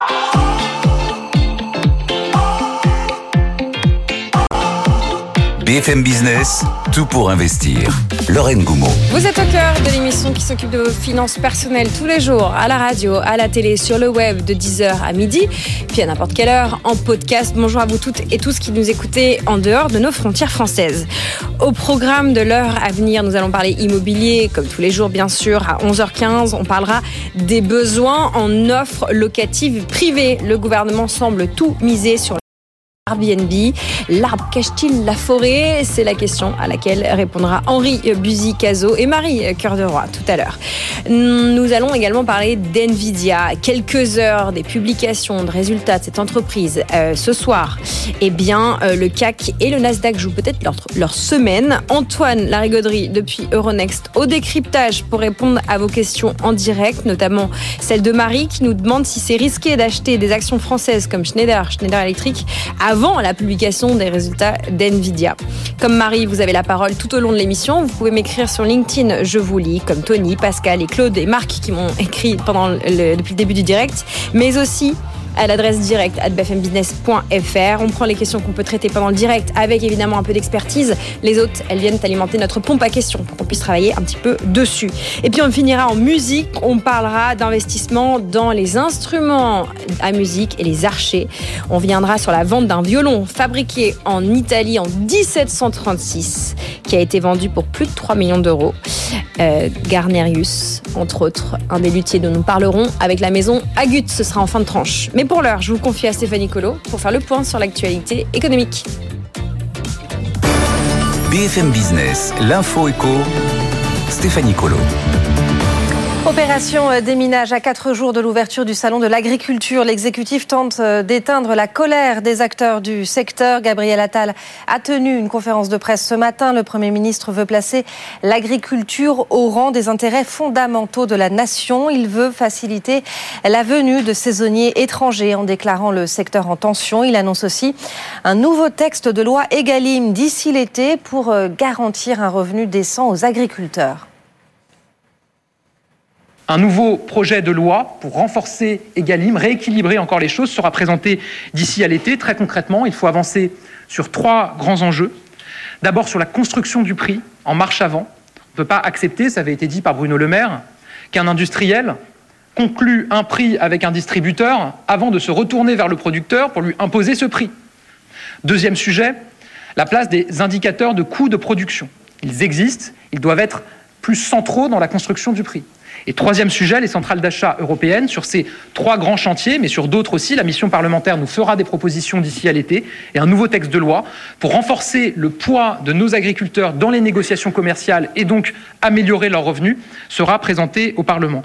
Oh! BFM Business, tout pour investir. Lorraine Goumeau. Vous êtes au cœur de l'émission qui s'occupe de vos finances personnelles tous les jours, à la radio, à la télé, sur le web, de 10h à midi, puis à n'importe quelle heure, en podcast. Bonjour à vous toutes et tous qui nous écoutez en dehors de nos frontières françaises. Au programme de l'heure à venir, nous allons parler immobilier, comme tous les jours, bien sûr. À 11h15, on parlera des besoins en offres locatives privées. Le gouvernement semble tout miser sur Airbnb. L'arbre cache-t-il la forêt? C'est la question à laquelle répondra Henri Buzy-Cazot et Marie Cœur de Roi tout à l'heure. Nous allons également parler d'NVIDIA. Quelques heures des publications de résultats de cette entreprise euh, ce soir. Eh bien, euh, le CAC et le Nasdaq jouent peut-être leur, semaine. Antoine Larigauderie depuis Euronext au décryptage pour répondre à vos questions en direct, notamment celle de Marie qui nous demande si c'est risqué d'acheter des actions françaises comme Schneider, Schneider Electric, avant la publication des résultats d'NVIDIA. Comme Marie, vous avez la parole tout au long de l'émission. Vous pouvez m'écrire sur LinkedIn, je vous lis, comme Tony, Pascal et Claude et Marc qui m'ont écrit pendant depuis le début du direct, mais aussi à l'adresse directe at bfmbusiness.fr. On prend les questions qu'on peut traiter pendant le direct avec évidemment un peu d'expertise. Les autres, elles viennent alimenter notre pompe à questions pour qu'on puisse travailler un petit peu dessus. Et puis on finira en musique. On parlera d'investissement dans les instruments à musique et les archers. On viendra sur la vente d'un violon fabriqué en Italie en 1736 qui a été vendu pour plus de 3 millions d'euros. Euh, Garnerius, entre autres, un des luthiers dont nous parlerons avec la maison Agut. Ce sera en fin de tranche. Pour l'heure, je vous confie à Stéphanie Colo pour faire le point sur l'actualité économique. BFM Business, l'info éco, Stéphanie Colo. Opération euh, déminage à quatre jours de l'ouverture du salon de l'agriculture. L'exécutif tente euh, d'éteindre la colère des acteurs du secteur. Gabriel Attal a tenu une conférence de presse ce matin. Le Premier ministre veut placer l'agriculture au rang des intérêts fondamentaux de la nation. Il veut faciliter la venue de saisonniers étrangers en déclarant le secteur en tension. Il annonce aussi un nouveau texte de loi Egalim d'ici l'été pour euh, garantir un revenu décent aux agriculteurs. Un nouveau projet de loi pour renforcer Egalim, rééquilibrer encore les choses, sera présenté d'ici à l'été. Très concrètement, il faut avancer sur trois grands enjeux. D'abord sur la construction du prix en marche avant. On ne peut pas accepter, ça avait été dit par Bruno Le Maire, qu'un industriel conclue un prix avec un distributeur avant de se retourner vers le producteur pour lui imposer ce prix. Deuxième sujet, la place des indicateurs de coûts de production. Ils existent, ils doivent être plus centraux dans la construction du prix. Et troisième sujet, les centrales d'achat européennes. Sur ces trois grands chantiers, mais sur d'autres aussi, la mission parlementaire nous fera des propositions d'ici à l'été et un nouveau texte de loi pour renforcer le poids de nos agriculteurs dans les négociations commerciales et donc améliorer leurs revenus sera présenté au Parlement.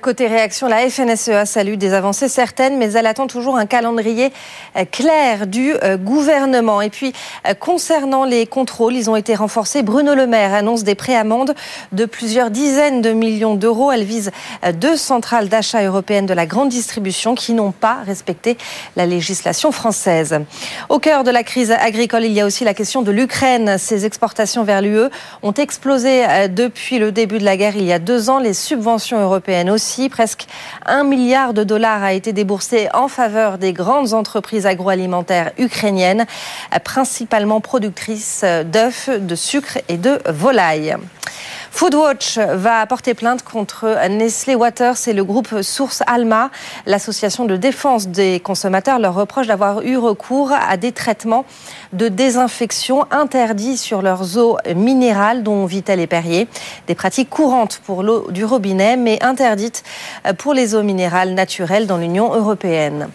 Côté réaction, la FNSEA salue des avancées certaines, mais elle attend toujours un calendrier euh, clair du euh, gouvernement. Et puis, euh, concernant les contrôles, ils ont été renforcés. Bruno Le Maire annonce des préamendes de plusieurs dizaines de millions d'euros. Elle vise deux centrales d'achat européennes de la grande distribution qui n'ont pas respecté la législation française. Au cœur de la crise agricole, il y a aussi la question de l'Ukraine. Ses exportations vers l'UE ont explosé depuis le début de la guerre il y a deux ans. Les subventions européennes aussi. Presque un milliard de dollars a été déboursé en faveur des grandes entreprises agroalimentaires ukrainiennes, principalement productrices d'œufs, de sucre et de volailles. Foodwatch va porter plainte contre Nestlé Waters et le groupe Source Alma. L'association de défense des consommateurs leur reproche d'avoir eu recours à des traitements de désinfection interdits sur leurs eaux minérales, dont Vitel et Perrier. Des pratiques courantes pour l'eau du robinet, mais interdites pour les eaux minérales naturelles dans l'Union européenne.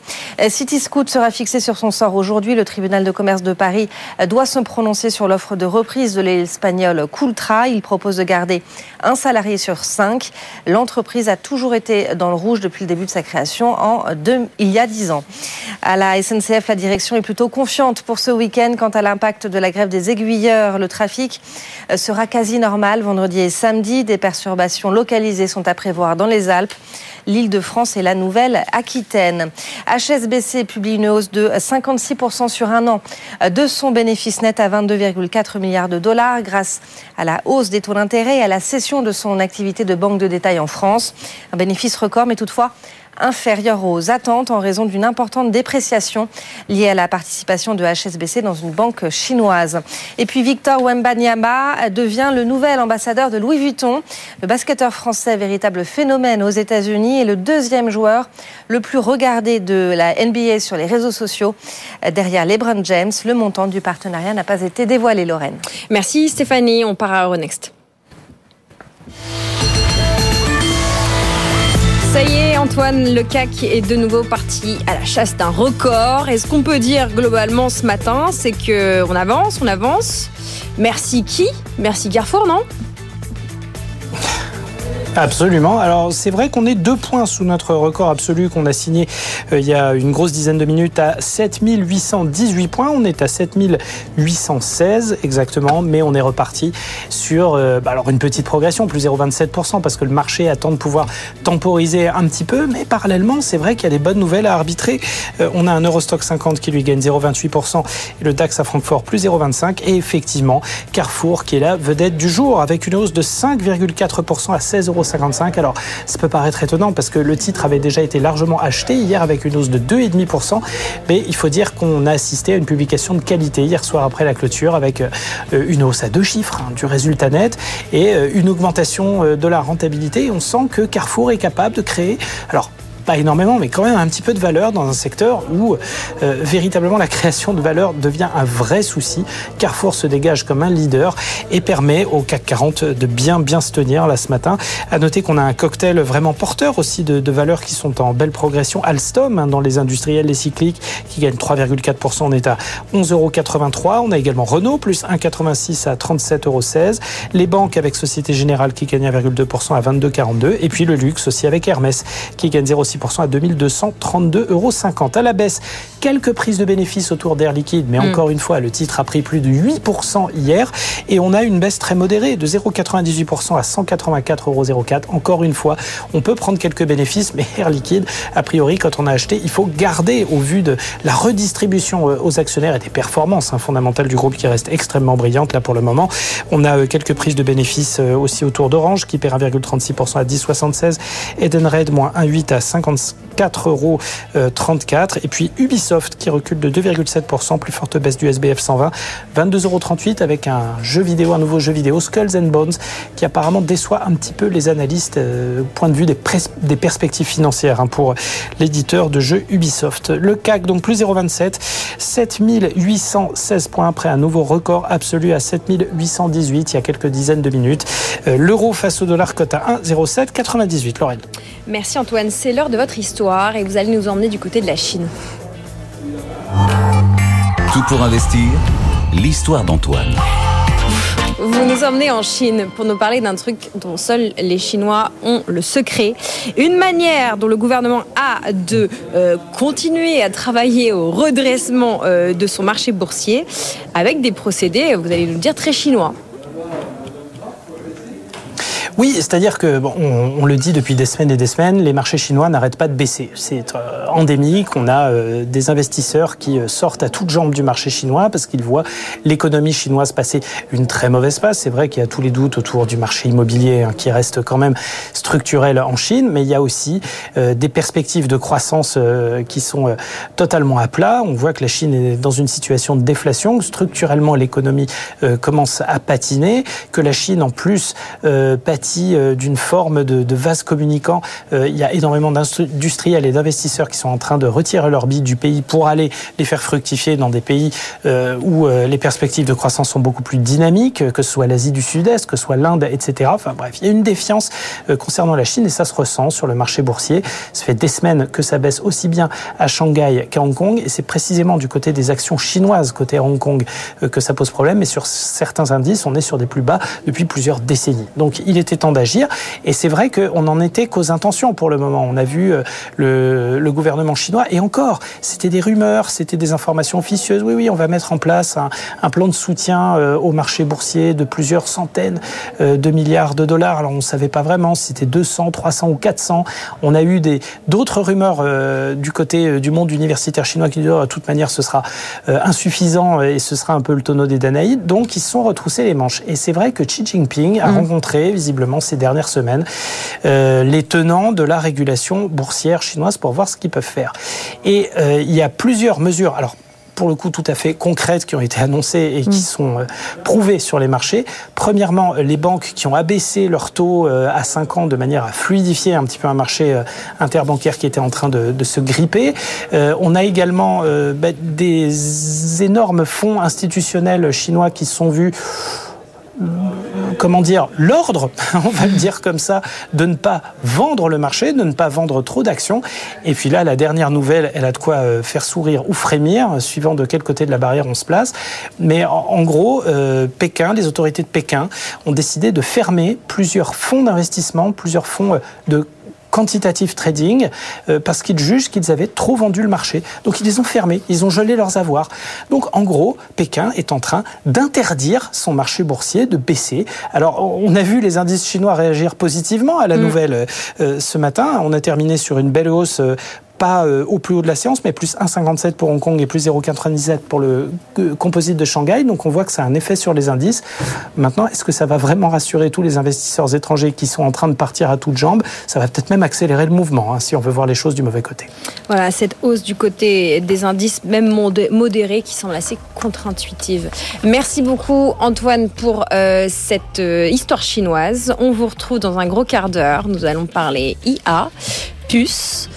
Cityscoot sera fixé sur son sort aujourd'hui. Le tribunal de commerce de Paris doit se prononcer sur l'offre de reprise de l'espagnol Coultra. Il propose de garder un salarié sur cinq. L'entreprise a toujours été dans le rouge depuis le début de sa création en deux, il y a dix ans. À la SNCF, la direction est plutôt confiante pour ce week-end quant à l'impact de la grève des aiguilleurs. Le trafic euh, sera quasi normal vendredi et samedi. Des perturbations localisées sont à prévoir dans les Alpes l'Île-de-France et la Nouvelle-Aquitaine. HSBC publie une hausse de 56% sur un an de son bénéfice net à 22,4 milliards de dollars grâce à la hausse des taux d'intérêt et à la cession de son activité de banque de détail en France. Un bénéfice record, mais toutefois inférieur aux attentes en raison d'une importante dépréciation liée à la participation de HSBC dans une banque chinoise. Et puis Victor Wembanyama devient le nouvel ambassadeur de Louis Vuitton. Le basketteur français, véritable phénomène aux États-Unis, est le deuxième joueur le plus regardé de la NBA sur les réseaux sociaux. Derrière LeBron James, le montant du partenariat n'a pas été dévoilé, Lorraine. Merci Stéphanie, on part à Euronext. Ça y est, Antoine, le CAC est de nouveau parti à la chasse d'un record. Et ce qu'on peut dire globalement ce matin, c'est qu'on avance, on avance. Merci qui? Merci Carrefour, non? Absolument. Alors c'est vrai qu'on est deux points sous notre record absolu qu'on a signé euh, il y a une grosse dizaine de minutes à 7818 points. On est à 7816 exactement, mais on est reparti sur euh, bah, alors une petite progression, plus 0,27% parce que le marché attend de pouvoir temporiser un petit peu, mais parallèlement c'est vrai qu'il y a des bonnes nouvelles à arbitrer. Euh, on a un Eurostock 50 qui lui gagne 0,28% et le DAX à Francfort plus 0,25 et effectivement Carrefour qui est la vedette du jour avec une hausse de 5,4% à 16,50 alors, ça peut paraître étonnant parce que le titre avait déjà été largement acheté hier avec une hausse de 2,5%. Mais il faut dire qu'on a assisté à une publication de qualité hier soir après la clôture avec euh, une hausse à deux chiffres hein, du résultat net et euh, une augmentation euh, de la rentabilité. On sent que Carrefour est capable de créer. Alors, pas énormément, mais quand même un petit peu de valeur dans un secteur où euh, véritablement la création de valeur devient un vrai souci. Carrefour se dégage comme un leader et permet au CAC 40 de bien bien se tenir là ce matin. À noter qu'on a un cocktail vraiment porteur aussi de, de valeurs qui sont en belle progression. Alstom hein, dans les industriels, les cycliques qui gagne 3,4%, on est à 11,83 euros. On a également Renault plus 1,86 à 37,16 euros. Les banques avec Société Générale qui gagne 1,2% à 22,42 et puis le luxe aussi avec Hermès qui gagne 0,6 à 2232,50 euros. À la baisse, quelques prises de bénéfices autour d'Air Liquide, mais mm. encore une fois, le titre a pris plus de 8% hier et on a une baisse très modérée de 0,98% à 184,04 euros. Encore une fois, on peut prendre quelques bénéfices, mais Air Liquide, a priori, quand on a acheté, il faut garder au vu de la redistribution euh, aux actionnaires et des performances hein, fondamentales du groupe qui restent extrêmement brillantes là pour le moment. On a euh, quelques prises de bénéfices euh, aussi autour d'Orange qui perd 1,36% à 10,76. Edenred moins 1,8 à 50 54,34 euros. Et puis Ubisoft qui recule de 2,7%, plus forte baisse du SBF 120, 22,38 euros avec un jeu vidéo, un nouveau jeu vidéo, Skulls and Bones, qui apparemment déçoit un petit peu les analystes euh, au point de vue des, des perspectives financières hein, pour l'éditeur de jeux Ubisoft. Le CAC, donc plus 0,27, 7816 points après un nouveau record absolu à 7818 il y a quelques dizaines de minutes. Euh, l'euro face au dollar cote à 1,0798. Laurel. Merci Antoine, c'est l'heure de votre histoire et vous allez nous emmener du côté de la Chine. Tout pour investir, l'histoire d'Antoine. Vous nous emmenez en Chine pour nous parler d'un truc dont seuls les Chinois ont le secret. Une manière dont le gouvernement a de euh, continuer à travailler au redressement euh, de son marché boursier avec des procédés, vous allez nous le dire, très chinois. Oui, c'est-à-dire que bon, on, le dit depuis des semaines et des semaines, les marchés chinois n'arrêtent pas de baisser. C'est euh, endémique. On a euh, des investisseurs qui euh, sortent à toutes jambes du marché chinois parce qu'ils voient l'économie chinoise passer une très mauvaise passe. C'est vrai qu'il y a tous les doutes autour du marché immobilier hein, qui reste quand même structurel en Chine, mais il y a aussi des perspectives de croissance qui sont totalement à plat. On voit que la Chine est dans une situation de déflation. Structurellement, l'économie commence à patiner, que la Chine en plus patine euh, d'une forme de, vase communicant. Euh, il y a énormément d'industriels et d'investisseurs qui sont en train de retirer leurs billes du pays pour aller les faire fructifier dans des pays euh, où les perspectives de croissance sont beaucoup plus dynamiques, que ce soit l'Asie du Sud-Est, que ce soit l'Inde, etc. Enfin bref, il y a une défiance concernant la Chine et ça se ressent sur le marché boursier. Ça fait des semaines que ça baisse aussi bien à Shanghai qu'à Hong Kong et c'est précisément du côté des actions chinoises côté Hong Kong que ça pose problème. Mais sur certains indices, on est sur des plus bas depuis plusieurs décennies. Donc il était temps d'agir. Et c'est vrai qu'on n'en était qu'aux intentions pour le moment. On a vu euh, le, le gouvernement chinois, et encore, c'était des rumeurs, c'était des informations officieuses. Oui, oui, on va mettre en place un, un plan de soutien euh, au marché boursier de plusieurs centaines euh, de milliards de dollars. Alors on ne savait pas vraiment si c'était 200, 300 ou 400. On a eu d'autres rumeurs du côté du monde universitaire chinois qui disaient oh, de toute manière ce sera insuffisant et ce sera un peu le tonneau des Danaïdes. Donc ils se sont retroussés les manches. Et c'est vrai que Xi Jinping a mmh. rencontré visiblement ces dernières semaines les tenants de la régulation boursière chinoise pour voir ce qu'ils peuvent faire. Et il y a plusieurs mesures. Alors pour le coup tout à fait concrètes qui ont été annoncées et qui mm. sont euh, prouvées sur les marchés. Premièrement, les banques qui ont abaissé leur taux euh, à 5 ans de manière à fluidifier un petit peu un marché euh, interbancaire qui était en train de, se gripper. on a également bah, des énormes fonds institutionnels chinois qui se sont vus comment dire, l'ordre, on va le dire comme ça, de ne pas vendre le marché, de ne pas vendre trop d'actions. Et puis là, la dernière nouvelle, elle a de quoi euh, faire sourire ou frémir, suivant de quel côté de la barrière on se place. Mais en, gros, euh, Pékin, les autorités de Pékin ont décidé de fermer plusieurs fonds d'investissement, plusieurs fonds euh, de quantitative trading euh, parce qu'ils jugent qu'ils avaient trop vendu le marché. Donc ils les ont fermés, ils ont gelé leurs avoirs. Donc en gros, Pékin est en train d'interdire son marché boursier de baisser. Alors on a vu les indices chinois réagir positivement à la mm. nouvelle euh, ce matin. On a terminé sur une belle hausse euh, pas euh, au plus haut de la séance, mais plus 1,57 pour Hong Kong et plus 0,97 pour le euh, composite de Shanghai. Donc on voit que ça a un effet sur les indices. Maintenant, est-ce que ça va vraiment rassurer tous les investisseurs étrangers qui sont en train de partir à toutes jambes? Ça va peut-être même accélérer le mouvement, hein, si on veut voir les choses du mauvais côté. Voilà, cette hausse du côté des indices, même modérés, qui semble assez contre-intuitive. Merci beaucoup Antoine pour euh, cette histoire chinoise. On vous retrouve dans un gros quart d'heure. Nous allons parler IA, puce.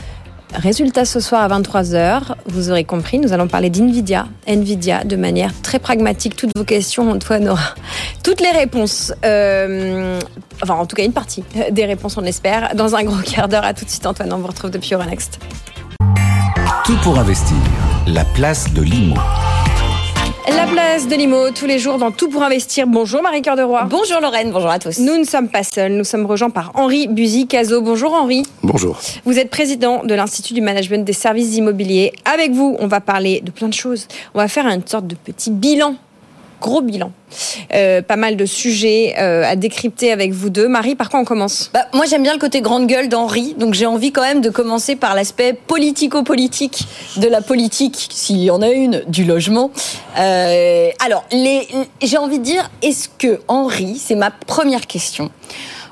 Résultat ce soir à 23h, vous aurez compris, nous allons parler d'NVIDIA. NVIDIA de manière très pragmatique. Toutes vos questions, Antoine aura toutes les réponses. Euh, enfin, en tout cas, une partie des réponses, on espère. Dans un gros quart d'heure, à tout de suite, Antoine. On vous retrouve depuis Euronext. Tout pour investir. La place de l'IMO. La place de Limo, tous les jours dans Tout pour investir. Bonjour Marie-Cœur de Roy. Bonjour Lorraine, bonjour à tous. Nous ne sommes pas seuls, nous sommes rejoints par Henri Buzy-Cazo. Bonjour Henri. Bonjour. Vous êtes président de l'Institut du management des services immobiliers. Avec vous, on va parler de plein de choses. On va faire une sorte de petit bilan gros bilan. Euh, pas mal de sujets euh, à décrypter avec vous deux. Marie, par quoi on commence? Bah, Moi, j'aime bien le côté grande gueule d'Henri, donc j'ai envie quand même de commencer par l'aspect politico-politique de la politique, s'il y en a une, du logement. Euh, alors, j'ai envie de dire, est-ce que Henri, c'est ma première question,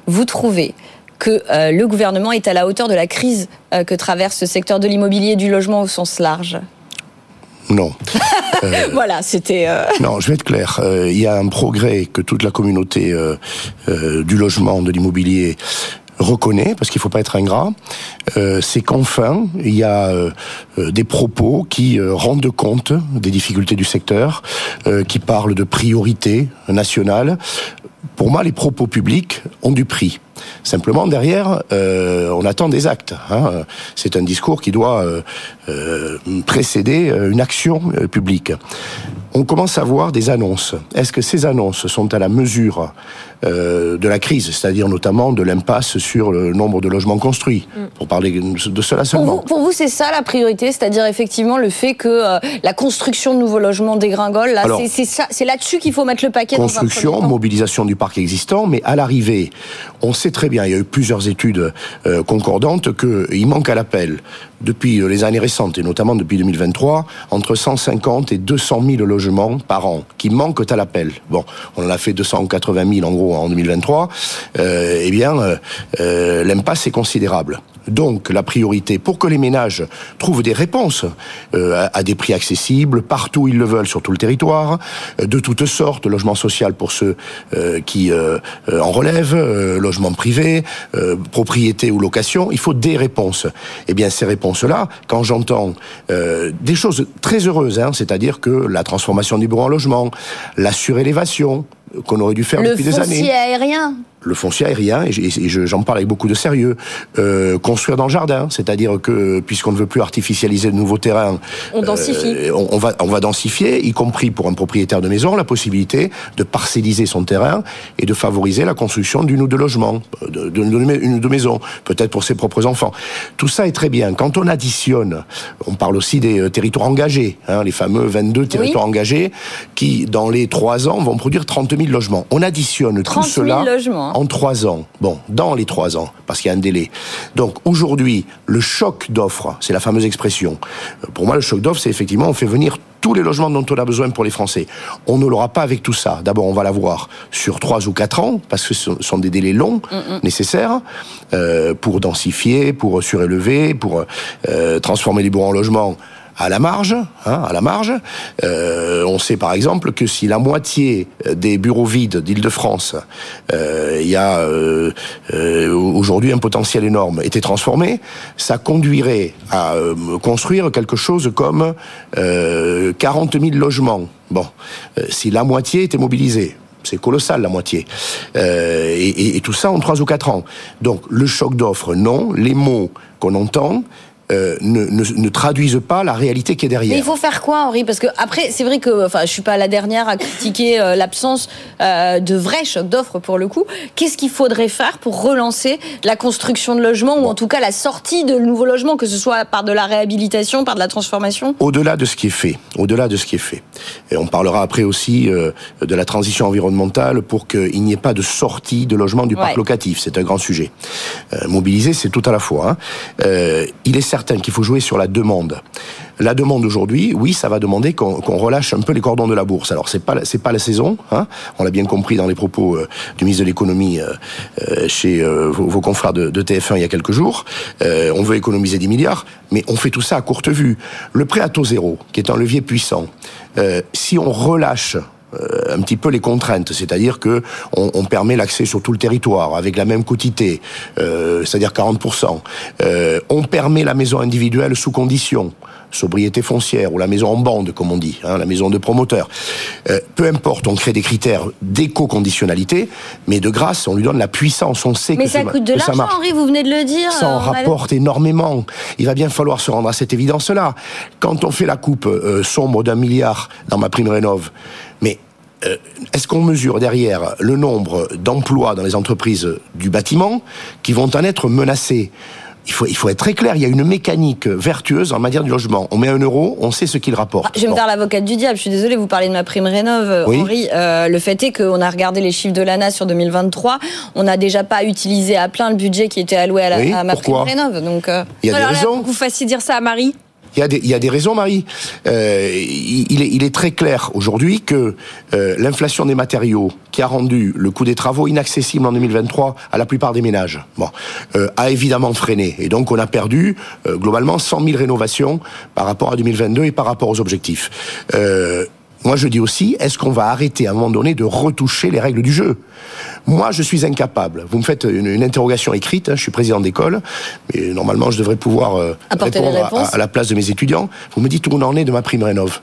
vous trouvez que le gouvernement est à la hauteur de la crise que traverse ce secteur de l'immobilier et du logement au sens large? Non. Euh, voilà, c'était. Euh, non, je vais être clair. Euh, il y a un progrès que toute la communauté du logement, de l'immobilier reconnaît, parce qu'il ne faut pas être ingrat, c'est qu'enfin, il y a des propos qui rendent compte des difficultés du secteur, qui parlent de priorité nationale. Pour moi, les propos publics ont du prix. Simplement, derrière, euh, on attend des actes. Hein. C'est un discours qui doit euh, euh, précéder une action publique. On commence à voir des annonces. Est-ce que ces annonces sont à la mesure de la crise, c'est-à-dire notamment de l'impasse sur le nombre de logements construits, mm. pour parler de cela seulement. Pour vous, c'est ça la priorité, c'est-à-dire effectivement le fait que la construction de nouveaux logements dégringole. Là, c'est là-dessus qu'il faut mettre le paquet. Construction, mobilisation du parc existant, mais à l'arrivée, on sait très bien, il y a eu plusieurs études euh, concordantes qu'il manque à l'appel depuis euh, les années récentes et notamment depuis 2023 entre 150 et 200 000 logements par an qui manquent à l'appel. Bon, on en a fait 280 000 en gros en 2023. Euh, eh bien, l'impasse est considérable. Donc la priorité pour que les ménages trouvent des réponses euh, à, des prix accessibles partout où ils le veulent sur tout le territoire, euh, de toutes sortes, logement social pour ceux euh, qui en relèvent, logement privé, propriété ou location, il faut des réponses. Eh bien ces réponses-là, quand j'entends des choses très heureuses, hein, c'est-à-dire que la transformation du bureau en logement, la surélévation, qu'on aurait dû faire depuis des années. Le foncier aérien le foncier aérien, et j'en parle avec beaucoup de sérieux, euh, construire dans le jardin, c'est-à-dire que puisqu'on ne veut plus artificialiser de nouveaux terrains, on densifie. Euh, on, va, on va densifier, y compris pour un propriétaire de maison, la possibilité de parcelliser son terrain et de favoriser la construction d'une ou deux logements, d'une de, ou deux maisons, peut-être pour ses propres enfants. Tout ça est très bien. Quand on additionne, on parle aussi des euh, territoires engagés, hein, les fameux 22 territoires engagés, qui dans les trois ans vont produire 30 000 logements. On additionne tout cela. Logements en trois ans. Bon, dans les trois ans, parce qu'il y a un délai. Donc aujourd'hui, le choc d'offres, c'est la fameuse expression. Pour moi, le choc d'offres, c'est effectivement on fait venir tous les logements dont on a besoin pour les Français. On ne l'aura pas avec tout ça. D'abord, on va l'avoir sur trois ou quatre ans, parce que ce sont des délais longs nécessaires euh, pour densifier, pour surélever, pour euh, transformer les bureaux en logements à la marge, hein, à la marge. Euh, on sait par exemple que si la moitié des bureaux vides d'Île-de-France, euh, il y a euh, aujourd'hui un potentiel énorme, était transformé, ça conduirait à construire quelque chose comme euh, 40 000 logements. Bon, si la moitié était mobilisée, c'est colossal la moitié. Et, tout ça en trois ou quatre ans. Donc le choc d'offres, non. Les mots qu'on entend euh, ne, ne, ne traduisent pas la réalité qui est derrière. Mais il faut faire quoi, Henri? Parce que après, c'est vrai que, enfin, je suis pas la dernière à critiquer euh, l'absence euh, de vrais chocs d'offres pour le coup. Qu'est-ce qu'il faudrait faire pour relancer la construction de logements ou en tout cas la sortie de nouveaux logements, que ce soit par de la réhabilitation, par de la transformation? Au-delà de ce qui est fait, au-delà de ce qui est fait, et on parlera après aussi de la transition environnementale pour qu'il n'y ait pas de sortie de logement du parc locatif. C'est un grand sujet. Mobiliser, c'est tout à la fois. hein. Il est certain qu'il faut jouer sur la demande. La demande aujourd'hui, oui, ça va demander qu'on relâche un peu les cordons de la bourse. Alors c'est pas c'est pas la saison, hein. On l'a bien compris dans les propos euh, du ministre de l'économie euh, euh, chez vos, confrères de, de TF1 il y a quelques jours. On veut économiser 10 milliards, mais on fait tout ça à courte vue. Le prêt à taux zéro, qui est un levier puissant, si on relâche euh, un petit peu les contraintes, c'est-à-dire que on, on permet l'accès sur tout le territoire avec la même quotité, euh, c'est-à-dire 40%. Euh, on permet la maison individuelle sous condition, sobriété foncière ou la maison en bande, comme on dit, hein, la maison de promoteur. Peu importe, on crée des critères d'éco-conditionnalité, mais de grâce, on lui donne la puissance, on sait Mais que ça coûte de l'argent. Henri, vous venez de le dire. Ça en rapporte énormément. Il va bien falloir se rendre à cette évidence-là. Quand on fait la coupe sombre d'un milliard dans ma prime rénov, est-ce qu'on mesure derrière le nombre d'emplois dans les entreprises du bâtiment qui vont en être menacés il faut, il faut être très clair, il y a une mécanique vertueuse en matière du logement. On met un euro, on sait ce qu'il rapporte. Ah, Je vais me faire l'avocate du diable. Je suis désolée, vous parlez de ma prime rénov, euh, Oui. Henri. Euh, le fait est qu'on a regardé les chiffres de l'ANA sur 2023. On n'a déjà pas utilisé à plein le budget qui était alloué à, la- Oui, à ma pourquoi prime rénov. Donc, euh, Il y a Alors des raisons. vous fassiez dire ça à Marie. Il y, a des, il y a des raisons, Marie. Euh, il, est, il est très clair aujourd'hui que euh, l'inflation des matériaux, qui a rendu le coût des travaux inaccessible en 2023 à la plupart des ménages, bon, euh, a évidemment freiné. Et donc, on a perdu euh, globalement 100 000 rénovations par rapport à 2022 et par rapport aux objectifs. Moi, je dis aussi, est-ce qu'on va arrêter à un moment donné de retoucher les règles du jeu? Moi, je suis incapable. Vous me faites une, une interrogation écrite, hein, je suis président d'école, mais normalement, je devrais pouvoir euh, répondre à- à, la place de mes étudiants. Vous me dites où on en est de ma prime rénov.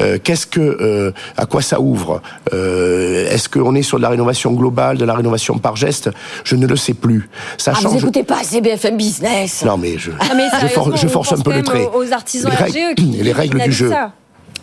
Euh, Qu'est-ce que, euh, à quoi ça ouvre? Euh, Est-ce qu'on est sur de la rénovation globale, de la rénovation par geste? Je ne le sais plus. Ça ah, vous change. écoutez pas assez BFM Business. Non, mais je, Ah, mais je, for- force un peu le trait. aux- aux artisans les règles, qui- les règles qui du jeu. ça.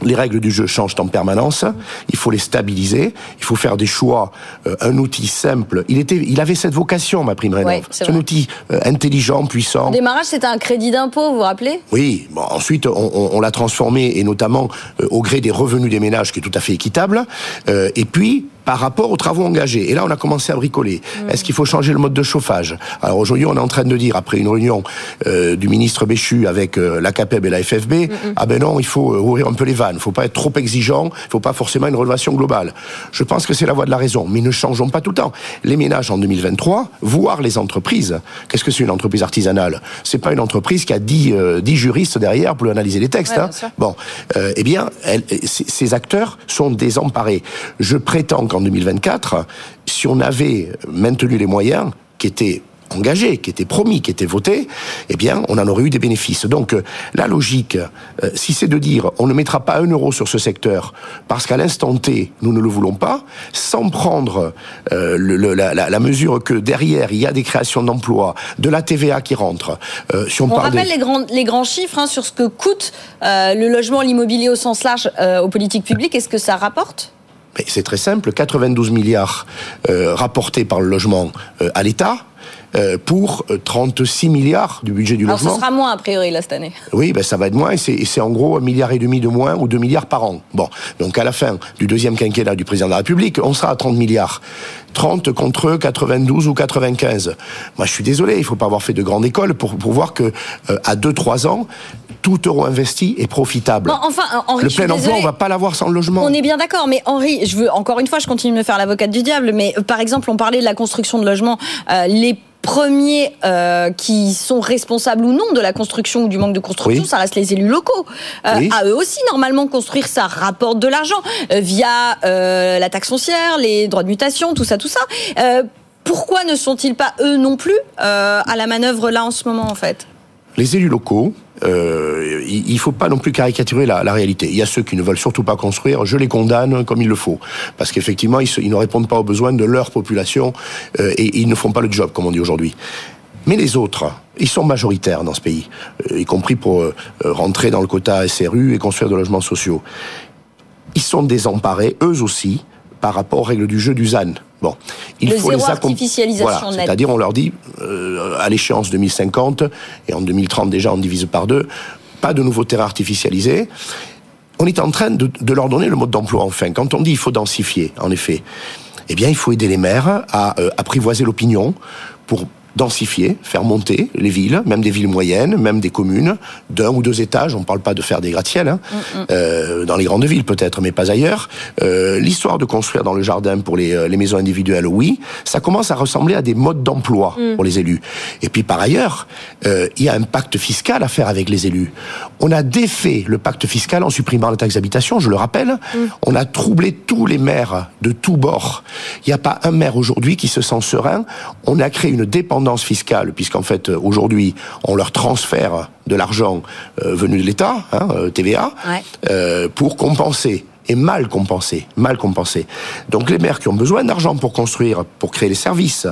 Les règles du jeu changent en permanence. Il faut les stabiliser. Il faut faire des choix. Euh, un outil simple. Il était, il avait cette vocation, ma prime rénov. Ouais, c'est un outil euh, intelligent, puissant. Au démarrage, c'était un crédit d'impôt, vous vous rappelez? Oui, bon, ensuite on, on- on l'a transformé et notamment euh, au gré des revenus des ménages qui est tout à fait équitable. Euh, et puis par rapport aux travaux engagés. Et là, on a commencé à bricoler. Est-ce qu'il faut changer le mode de chauffage? Alors aujourd'hui, on est en train de dire, après une réunion euh, du ministre Béchu avec euh, la CAPEB et la FFB, ah ben non, il faut euh, ouvrir un peu les vannes. Il faut pas être trop exigeant. Il faut pas forcément une relation globale. Je pense que c'est la voie de la raison. Mais ne changeons pas tout le temps. Les ménages en 2023, voire les entreprises. Qu'est-ce que c'est une entreprise artisanale? C'est pas une entreprise qui a 10, euh, 10 juristes derrière pour analyser les textes. Ouais, hein. Bon, euh, eh bien, elle- c- ces acteurs sont désemparés. Je prétends qu'en 2024, si on avait maintenu les moyens qui étaient engagés, qui étaient promis, qui étaient votés, eh bien, on en aurait eu des bénéfices. Donc, euh, la logique, euh, si c'est de dire on ne mettra pas un euro sur ce secteur parce qu'à l'instant T, nous ne le voulons pas, sans prendre euh, le- la, la- la mesure que derrière, il y a des créations d'emplois, de la TVA qui rentre. Euh, si on, On parle des- rappelle les grands, les grands chiffres hein, sur ce que coûte euh, le logement, l'immobilier au sens large aux politiques publiques. Est-ce que ça rapporte? C'est très simple, 92 milliards euh, rapportés par le logement euh, à l'État. euh, pour euh, 36 milliards du budget du Alors ce logement. sera moins a priori là cette année. Oui, ben ça va être moins, et c'est- et c'est en gros un milliard et demi de moins ou 2 milliards par an. Bon, donc à la fin du deuxième quinquennat du président de la République, on sera à 30 milliards. 30 contre 92 ou 95. Moi, je suis désolé, il faut pas avoir fait de grande école pour, pour voir que euh, à 2-3 ans, tout euro investi est profitable. Bon, enfin, euh, Henri, le plein emploi, on va pas l'avoir sans le logement. On est bien d'accord, mais Henri, je veux encore une fois, je continue de me faire l'avocate du diable, mais euh, par exemple, on parlait de la construction de logements, euh, les premiers euh, qui sont responsables ou non de la construction ou du manque de construction, Oui. ça reste les élus locaux. Euh, Oui. À eux aussi, normalement, construire ça rapporte de l'argent euh, via la taxe foncière, les droits de mutation, tout ça, tout ça. Euh, pourquoi ne sont-ils pas eux non plus euh, à la manœuvre là en ce moment en fait? Les élus locaux, euh, il il faut pas non plus caricaturer la, réalité. Il y a ceux qui ne veulent surtout pas construire, je les condamne comme il le faut, parce qu'effectivement, ils, ne répondent pas aux besoins de leur population et ils ne font pas le job, comme on dit aujourd'hui. Mais les autres, ils sont majoritaires dans ce pays, y compris pour rentrer dans le quota SRU et construire de logements sociaux. Ils sont désemparés, eux aussi, par rapport aux règles du jeu du ZAN. Bon, il Le faut zéro les artificialisation Voilà, c'est-à-dire on leur dit euh, à l'échéance 2050 et en 2030 déjà on divise par deux, pas de nouveaux terrains artificialisés. On est en train de, de leur donner le mode d'emploi enfin. Quand on dit il faut densifier, en effet, eh bien il faut aider les maires à euh, apprivoiser l'opinion pour densifier, faire monter les villes, même des villes moyennes, même des communes, d'un ou deux étages. On ne parle pas de faire des gratte-ciels, hein, euh, dans les grandes villes peut-être, mais pas ailleurs. Euh, L'histoire de construire dans le jardin pour les, euh, les maisons individuelles, oui, ça commence à ressembler à des modes d'emploi pour les élus. Et puis par ailleurs, il y a un pacte fiscal à faire avec les élus. On a défait le pacte fiscal en supprimant la taxe d'habitation, je le rappelle. On a troublé tous les maires de tous bords. Il n'y a pas un maire aujourd'hui qui se sent serein. On a créé une dépendance fiscale, puisqu'en fait, euh, aujourd'hui, on leur transfère de l'argent euh, venu de l'État, hein, euh, TVA, Ouais. euh, pour compenser et mal compenser, mal. Donc les maires qui ont besoin d'argent pour construire, pour créer les services,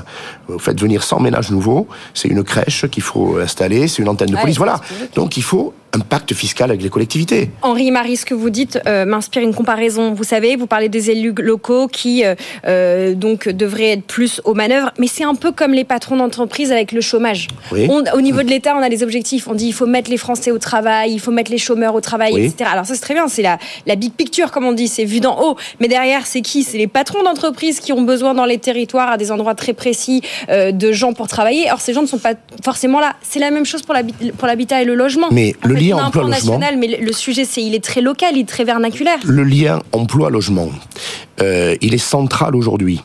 vous faites venir 100 ménages nouveaux, c'est une crèche qu'il faut installer, c'est une antenne de police, voilà. Donc il faut un pacte fiscal avec les collectivités. Henri Marie, ce que vous dites euh, m'inspire une comparaison. Vous savez, vous parlez des élus locaux qui euh, euh, donc devraient être plus aux manœuvres, mais c'est un peu comme les patrons d'entreprise avec le chômage. Oui. On- au niveau de l'État, on a des objectifs. On dit il faut mettre les Français au travail, il faut mettre les chômeurs au travail, Oui. etc. Alors ça c'est très bien, c'est la, la big picture comme on dit, c'est vu d'en haut. Mais derrière, c'est qui? C'est les patrons d'entreprise qui ont besoin dans les territoires, à des endroits très précis, euh, de gens pour travailler. Or ces gens ne sont pas forcément là. C'est la même chose pour l'habi- pour l'habitat et le logement. Mais le lien emploi-logement- national, mais le- sujet c'est il est très local, il est très vernaculaire. Le lien emploi-logement, euh, il est central aujourd'hui.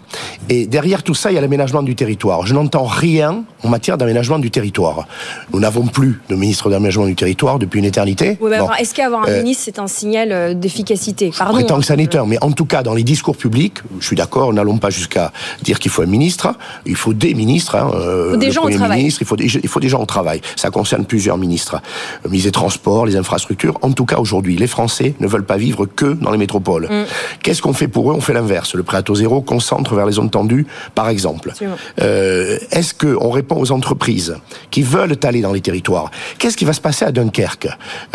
Et derrière tout ça, il y a l'aménagement du territoire. Je n'entends rien en matière d'aménagement du territoire. Nous n'avons plus de ministre d'aménagement du territoire depuis une éternité. Oui, mais Bon. Est-ce qu'avoir un Euh, ministre, c'est un signal euh, d'efficacité? Pardon. prétends hein. que ça n'est un, mais en tout cas, dans les discours publics, je suis d'accord, n'allons pas jusqu'à dire qu'il faut un ministre, il faut des ministres. Hein, euh, faut des gens au travail. ministre, il faut, des, il faut des gens au travail. Ça concerne plusieurs ministres. Ministre des Transports, les infrastructures. En tout cas, aujourd'hui, les Français ne veulent pas vivre que dans les métropoles. Mm. Qu'est-ce qu'on fait pour eux? On fait l'inverse. Le prêt à taux zéro concentre vers les zones tendues, par exemple. Euh, Est-ce qu'on répond aux entreprises qui veulent aller dans les territoires? Qu'est-ce qui va se passer à Dunkerque?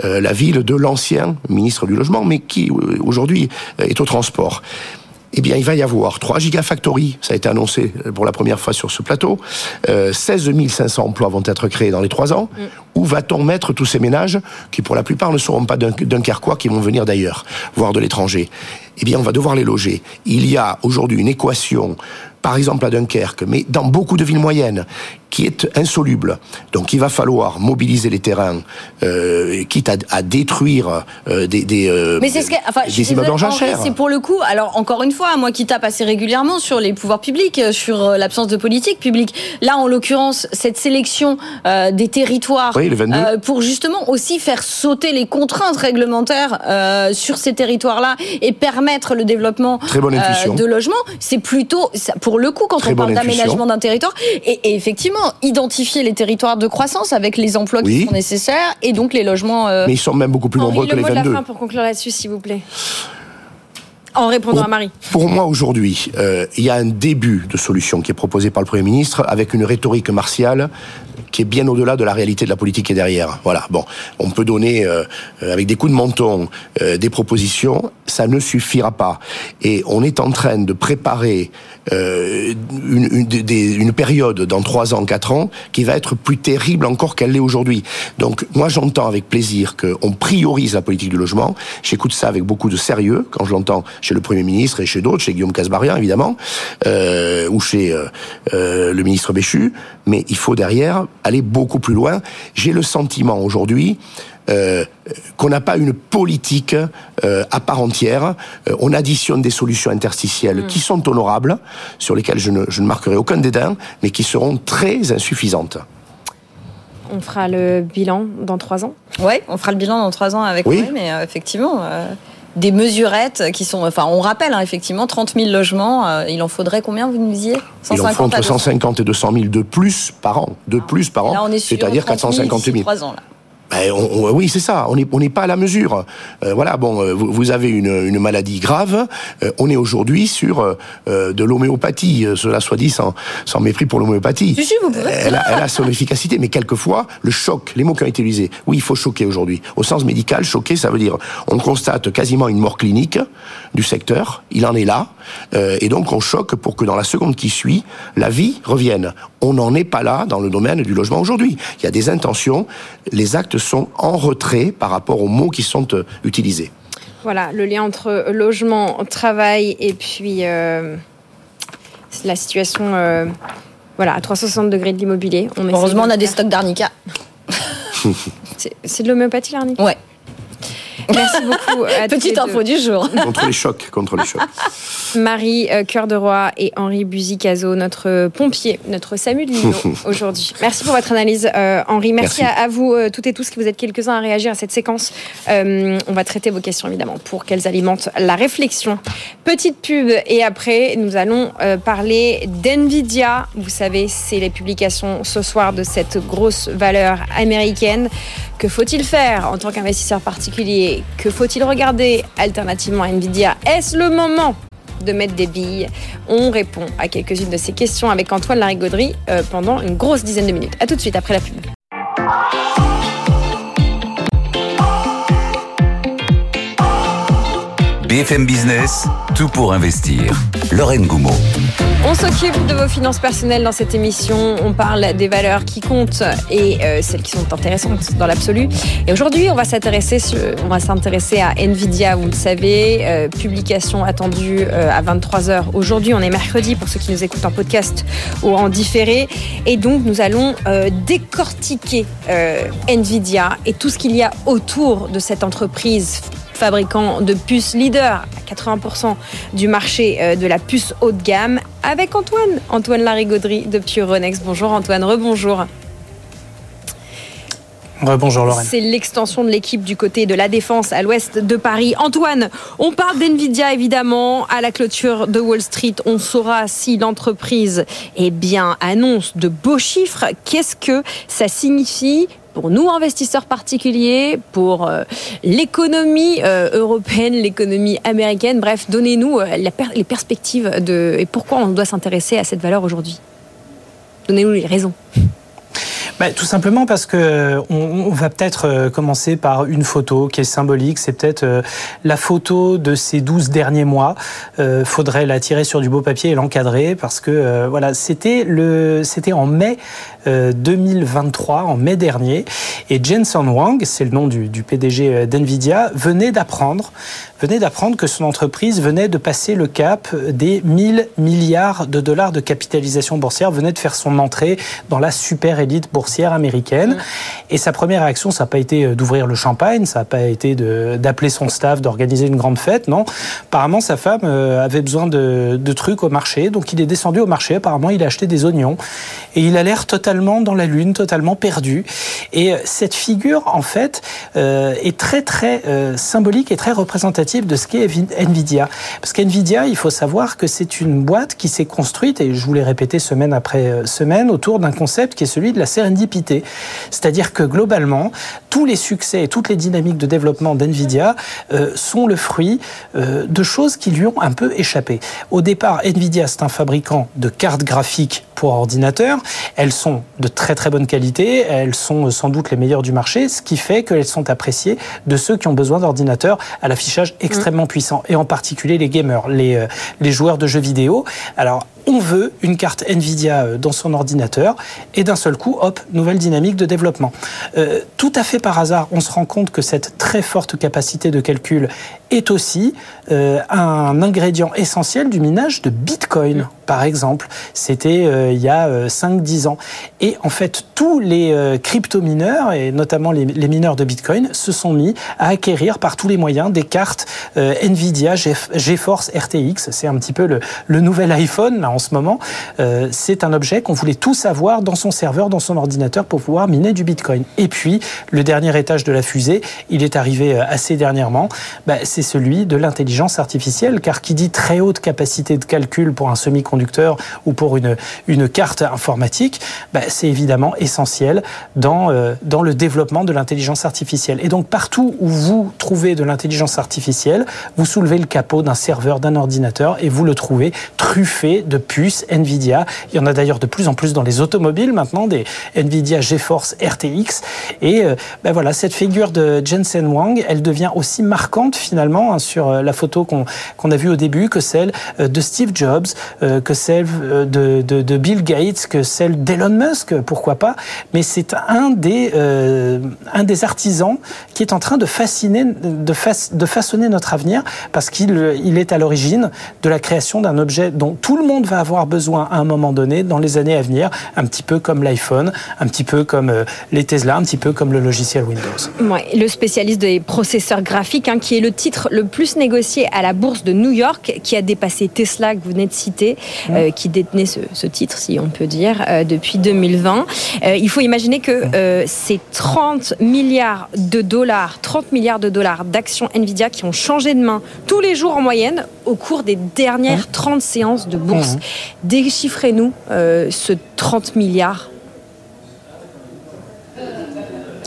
Euh, La ville de l'ancien ministre du Logement, mais qui euh, aujourd'hui est au transport. Eh bien, il va y avoir 3 gigafactories, ça a été annoncé euh, pour la première fois sur ce plateau. Euh, 16 500 emplois vont être créés dans les 3 ans. Où va-t-on mettre tous ces ménages qui, pour la plupart, ne seront pas dun- dunkerquois, qui vont venir d'ailleurs, voire de l'étranger? Eh bien, on va devoir les loger. Il y a aujourd'hui une équation, par exemple à Dunkerque, mais dans beaucoup de villes moyennes, qui est insoluble. Donc, il va falloir mobiliser les terrains, euh, quitte à, à détruire euh, des, des, euh, Mais c'est ce que, enfin, des immeubles en jachère. C'est pour le coup, alors encore une fois, moi qui tape assez régulièrement sur les pouvoirs publics, sur l'absence de politique publique. Là, en l'occurrence, cette sélection des territoires Oui, le 22. pour justement aussi faire sauter les contraintes réglementaires sur ces territoires-là et permettre le développement Très bonne intuition. de logements. C'est plutôt, pour le coup, quand Très on parle d'aménagement d'un territoire, et, et effectivement, identifier les territoires de croissance avec les emplois qui sont nécessaires et donc les logements. euh, Mais ils sont même beaucoup plus Henri, nombreux que le les mot de la 22. fin pour conclure là-dessus, s'il vous plaît. En répondant pour, à Marie. Pour moi, aujourd'hui, euh, il y a un début de solution qui est proposé par le Premier ministre avec une rhétorique martiale qui est bien au-delà de la réalité de la politique qui est derrière. Voilà. Bon, on peut donner euh, avec des coups de menton euh, des propositions, ça ne suffira pas. Et on est en train de préparer euh, une, une, des, une, période dans trois ans, quatre ans, qui va être plus terrible encore qu'elle l'est aujourd'hui. Donc, moi, j'entends avec plaisir qu'on priorise la politique du logement. J'écoute ça avec beaucoup de sérieux quand je l'entends chez le Premier ministre et chez d'autres, chez Guillaume Casbarian évidemment, euh, ou chez euh, le ministre Béchu. Mais il faut derrière aller beaucoup plus loin. J'ai le sentiment aujourd'hui euh, qu'on n'a pas une politique euh, à part entière. Euh, on additionne des solutions interstitielles mmh. qui sont honorables, sur lesquelles je ne, je ne marquerai aucun dédain, mais qui seront très insuffisantes. On fera le bilan dans trois ans? Oui, on fera le bilan dans trois ans avec oui, mais euh, effectivement des mesurettes qui sont. Enfin, on rappelle hein, effectivement 30 000 logements. Euh, il en faudrait combien vous nous disiez? 150 Il en faut entre 150 et 200 000 de plus par an, de plus par an. C'est-à-dire 450 000. 3 ans là. Ben, on, on, oui, c'est ça. On n'est on pas à la mesure. Euh, voilà. Bon, euh, vous, vous avez une, une, maladie grave. Euh, on est aujourd'hui sur euh, de l'homéopathie. Euh, cela soit dit sans, sans mépris pour l'homéopathie. Elle, a, elle a son efficacité, mais quelquefois le choc, les mots qui ont été utilisés. Oui, il faut choquer aujourd'hui. Au sens médical, choquer, ça veut dire on constate quasiment une mort clinique du secteur. Il en est là, et donc on choque pour que dans la seconde qui suit, la vie revienne. On n'en est pas là dans le domaine du logement aujourd'hui. Il y a des intentions, les actes sont en retrait par rapport aux mots qui sont euh, utilisés. Voilà, le lien entre logement, travail et puis euh, la situation euh, voilà, à 360 degrés de l'immobilier. Heureusement, on a des stocks d'arnica. C'est de l'homéopathie, l'arnica? Ouais. Merci beaucoup. À Petite info du jour. Contre les chocs, contre les chocs. Marie euh, Cœur de Roi et Henri Buzicazo, notre pompier, notre SAMU de Lino aujourd'hui. Merci pour votre analyse, euh, Henri. Merci, Merci. À, à, vous euh, toutes et tous qui vous êtes quelques-uns à réagir à cette séquence. Euh, on va traiter vos questions évidemment pour qu'elles alimentent la réflexion. Petite pub et après nous allons euh, parler d'NVIDIA. Vous savez, c'est les publications ce soir de cette grosse valeur américaine. Que faut-il faire en tant qu'investisseur particulier Que faut-il regarder alternativement à Nvidia Est-ce le moment de mettre des billes On répond à quelques-unes de ces questions avec Antoine Larigauderie euh, pendant une grosse dizaine de minutes. A tout de suite après la pub. BFM Business, tout pour investir. Lorraine Goumeau. On s'occupe de vos finances personnelles dans cette émission. On parle des valeurs qui comptent et euh, celles qui sont intéressantes dans l'absolu. Et aujourd'hui, on va s'intéresser, à Nvidia. Vous le savez, euh, publication attendue euh, à 23 h Aujourd'hui, on est mercredi pour ceux qui nous écoutent en podcast ou en différé. Et donc, nous allons décortiquer Nvidia et tout ce qu'il y a autour de cette entreprise fabricant de puces leader à 80% du marché euh, de la puce haut de gamme avec Antoine, Antoine Larigauderie de Purenex. Bonjour Antoine, rebonjour. Bonjour Lorraine. C'est l'extension de l'équipe du côté de la défense à l'ouest de Paris. Antoine, on parle d'NVIDIA évidemment. À la clôture de Wall Street, on saura si l'entreprise eh bien, annonce de beaux chiffres. Qu'est-ce que ça signifie pour nous investisseurs particuliers, pour euh, l'économie euh, européenne, l'économie américaine. Bref, donnez-nous euh, les perspectives de et pourquoi on doit s'intéresser à cette valeur aujourd'hui. Donnez-nous les raisons. Bah, tout simplement parce que on, va peut-être commencer par une photo qui est symbolique. C'est peut-être euh, la photo de ces 12 derniers mois. Euh, faudrait la tirer sur du beau papier et l'encadrer parce que euh, voilà, c'était le, c'était en mai 2023, en mai dernier, et Jensen Wang, c'est le nom du, du PDG d'Nvidia, venait d'apprendre venait d'apprendre que son entreprise venait de passer le cap des 1000 milliards de dollars de capitalisation boursière, venait de faire son entrée dans la super élite boursière américaine. Mmh. Et sa première réaction, ça n'a pas été d'ouvrir le champagne, ça n'a pas été d'appeler son staff, d'organiser une grande fête, non. Apparemment, sa femme avait besoin de, de, trucs au marché, donc il est descendu au marché, apparemment il a acheté des oignons, et il a l'air totalement dans la lune, totalement perdu. Et cette figure, en fait, euh, est très très euh, symbolique et très représentative de ce qu'est Nvidia. Parce qu'Nvidia, il faut savoir que c'est une boîte qui s'est construite, et je vous l'ai répété semaine après semaine, autour d'un concept qui est celui de la sérendipité. C'est-à-dire que globalement, tous les succès et toutes les dynamiques de développement d'NVIDIA euh, sont le fruit euh, de choses qui lui ont un peu échappé. Au départ, NVIDIA, c'est un fabricant de cartes graphiques pour ordinateur. Elles sont de très très bonne qualité, elles sont sans doute les meilleures du marché, ce qui fait qu'elles sont appréciées de ceux qui ont besoin d'ordinateurs à l'affichage extrêmement puissant, et en particulier les gamers, les, euh, les joueurs de jeux vidéo. Alors, on veut une carte Nvidia euh, dans son ordinateur et d'un seul coup, hop, nouvelle dynamique de développement. Euh, tout à fait par hasard, on se rend compte que cette très forte capacité de calcul est aussi euh, un ingrédient essentiel du minage de Bitcoin, par exemple. C'était euh, il y a 5-10 euh, ans. Et en fait, tous les euh, crypto-mineurs, et notamment les, les, mineurs de Bitcoin, se sont mis à acquérir par tous les moyens des cartes Nvidia GeForce RTX. C'est un petit peu le, le nouvel iPhone là, en ce moment. C'est un objet qu'on voulait tous avoir dans son serveur, dans son ordinateur pour pouvoir miner du Bitcoin. Et puis, le dernier étage de la fusée, il est arrivé assez dernièrement. Bah, c'est celui de l'intelligence artificielle, car qui dit très haute capacité de calcul pour un semi-conducteur ou pour une, une carte informatique, bah, c'est évidemment essentiel dans, euh, dans le développement de l'intelligence artificielle. Et donc partout où vous trouvez de l'intelligence artificielle, vous soulevez le capot d'un serveur, d'un ordinateur, et vous le trouvez truffé de puces NVIDIA. Il y en a d'ailleurs de plus en plus dans les automobiles maintenant, des NVIDIA GeForce RTX. Et euh, bah, voilà, cette figure de Jensen Wang, elle devient aussi marquante finalement Hein, sur euh, la photo qu'on a vue au début que celle euh, de Steve Jobs, euh, que celle de, Bill Gates, que celle d'Elon Musk, pourquoi pas. Mais c'est un des artisans qui est en train de fasciner, de, façonner notre avenir parce qu'il il est à l'origine de la création d'un objet dont tout le monde va avoir besoin à un moment donné dans les années à venir, un petit peu comme l'iPhone, un petit peu comme les Tesla, un petit peu comme le logiciel Windows. Le spécialiste des processeurs graphiques, hein, qui est le titre le plus négocié à la bourse de New York, qui a dépassé Tesla, que vous venez de citer, euh, qui détenait ce, titre, si on peut dire, euh, depuis 2020. Euh, il faut imaginer que c'est 30 milliards de dollars, 30 milliards de dollars d'actions Nvidia qui ont changé de main tous les jours en moyenne au cours des dernières 30 séances de bourse. Déchiffrez-nous ce 30 milliards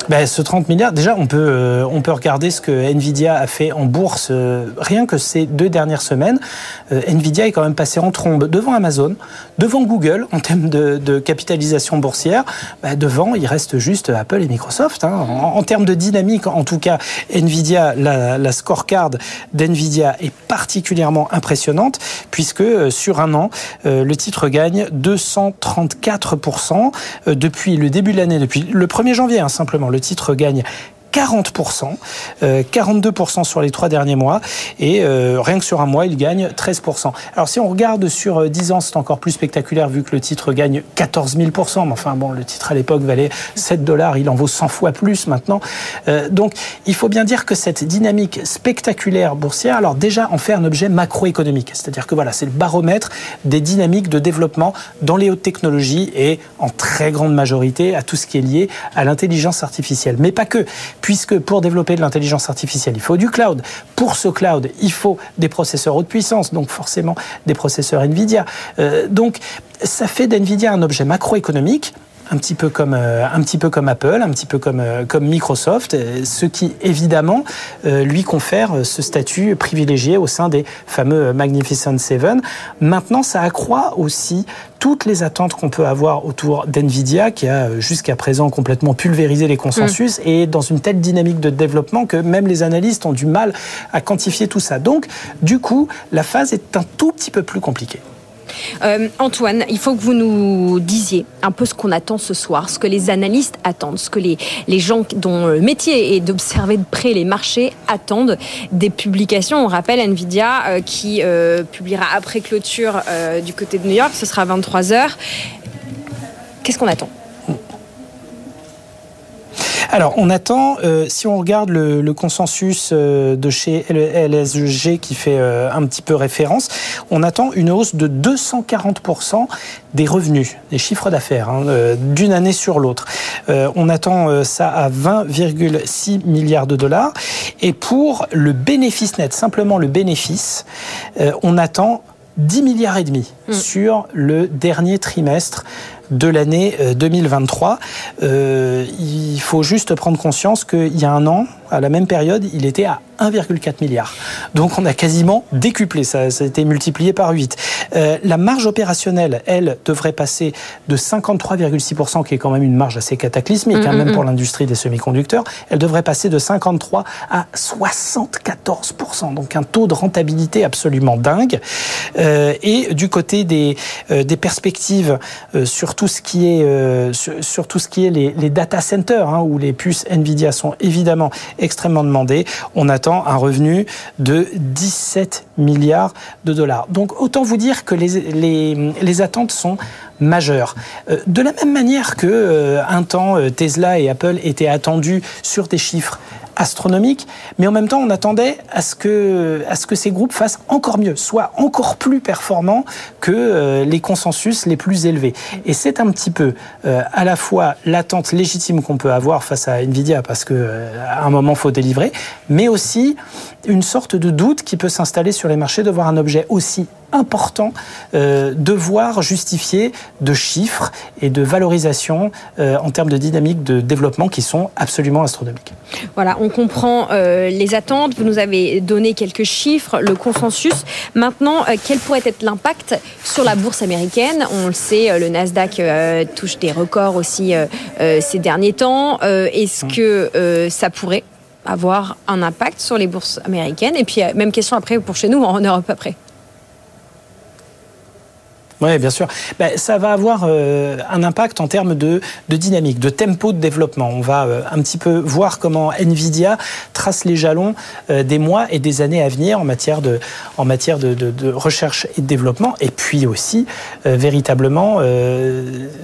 ben, Ce 30 milliards, déjà, on peut, euh, on peut regarder ce que Nvidia a fait en bourse euh, rien que ces deux dernières semaines. Euh, Nvidia est quand même passé en trombe devant Amazon, devant Google en termes de, de capitalisation boursière. Ben, devant, il reste juste Apple et Microsoft. Hein. En, termes de dynamique, en tout cas, Nvidia, la, la scorecard d'Nvidia est particulièrement impressionnante puisque sur un an, le titre gagne 234% depuis le début de l'année, depuis le 1er janvier, hein, simplement. Le le titre gagne 40%, 42% euh, sur les trois derniers mois, et euh, rien que sur un mois, il gagne 13%. Alors si on regarde sur 10 euh, ans, c'est encore plus spectaculaire vu que le titre gagne 14 000%, mais enfin bon, le titre à l'époque valait 7 dollars, il en vaut 100 fois plus maintenant. donc il faut bien dire que cette dynamique spectaculaire boursière, alors déjà en fait un objet macroéconomique, c'est-à-dire que voilà, c'est le baromètre des dynamiques de développement dans les hautes technologies et en très grande majorité à tout ce qui est lié à l'intelligence artificielle. Mais pas que puisque pour développer de l'intelligence artificielle, il faut du cloud. Pour ce cloud, il faut des processeurs haute puissance, donc forcément des processeurs NVIDIA. Euh, donc ça fait d'NVIDIA un objet macroéconomique un petit peu comme euh, un petit peu comme Apple, un petit peu comme euh, comme Microsoft, ce qui évidemment lui confère ce statut privilégié au sein des fameux Magnificent Seven. Maintenant, ça accroît aussi toutes les attentes qu'on peut avoir autour d'NVIDIA, qui a euh, jusqu'à présent complètement pulvérisé les consensus, mm. et dans une telle dynamique de développement que même les analystes ont du mal à quantifier tout ça. Donc, du coup, la phase est un tout petit peu plus compliquée. Euh, Antoine, il faut que vous nous disiez un peu ce qu'on attend ce soir, ce que les analystes attendent, ce que les, gens dont le métier est d'observer de près les marchés attendent des publications. On rappelle Nvidia euh, qui euh, publiera après clôture du côté de New York, ce sera 23h. Qu'est-ce qu'on attend? Alors, on attend, euh, si on regarde le, le consensus euh, de chez LSG qui fait euh, un petit peu référence, on attend une hausse de 240% des revenus, des chiffres d'affaires, hein, d'une année sur l'autre. on attend ça à 20,6 milliards de dollars. Et pour le bénéfice net, simplement le bénéfice, on attend 10 milliards et demi mmh. sur le dernier trimestre de l'année 2023. il faut juste prendre conscience qu'il y a un an, à la même période, il était à 1,4 milliard. Donc on a quasiment décuplé, ça, ça a été multiplié par 8. Euh, la marge opérationnelle, elle, devrait passer de 53,6%, qui est quand même une marge assez cataclysmique, hein, mm, même mm, pour mm. l'industrie des semi-conducteurs, elle devrait passer de 53 à 74%, donc un taux de rentabilité absolument dingue. Euh, et du côté des, euh, des perspectives euh, sur tout ce qui est, euh, sur, sur, tout ce qui est les, les data centers, hein, où les puces Nvidia sont évidemment extrêmement demandées, on attend un revenu de 17 milliards de dollars. Donc autant vous dire que les, les, attentes sont majeures. Euh, de la même manière que euh, un temps euh, Tesla et Apple étaient attendus sur des chiffres astronomique, mais en même temps, on attendait à ce que, à ce que ces groupes fassent encore mieux, soient encore plus performants que les consensus les plus élevés. Et c'est un petit peu à la fois l'attente légitime qu'on peut avoir face à Nvidia, parce que à un moment, faut délivrer, mais aussi une sorte de doute qui peut s'installer sur les marchés de voir un objet aussi important euh, devoir justifier de chiffres et de valorisation euh, en termes de dynamique de développement qui sont absolument astronomiques. Voilà, on comprend euh, les attentes, vous nous avez donné quelques chiffres, le consensus. Maintenant, euh, quel pourrait être l'impact sur la bourse américaine? On le sait, le Nasdaq touche des records aussi ces derniers temps. Est-ce mmh. que ça pourrait avoir un impact sur les bourses américaines Et puis, même question après pour chez nous, en Europe après. Oui, bien sûr. Ben, ça va avoir euh, un impact en termes de, dynamique, de tempo de développement. On va euh, un petit peu voir comment Nvidia trace les jalons euh, des mois et des années à venir en matière de, recherche et de développement, et puis aussi véritablement,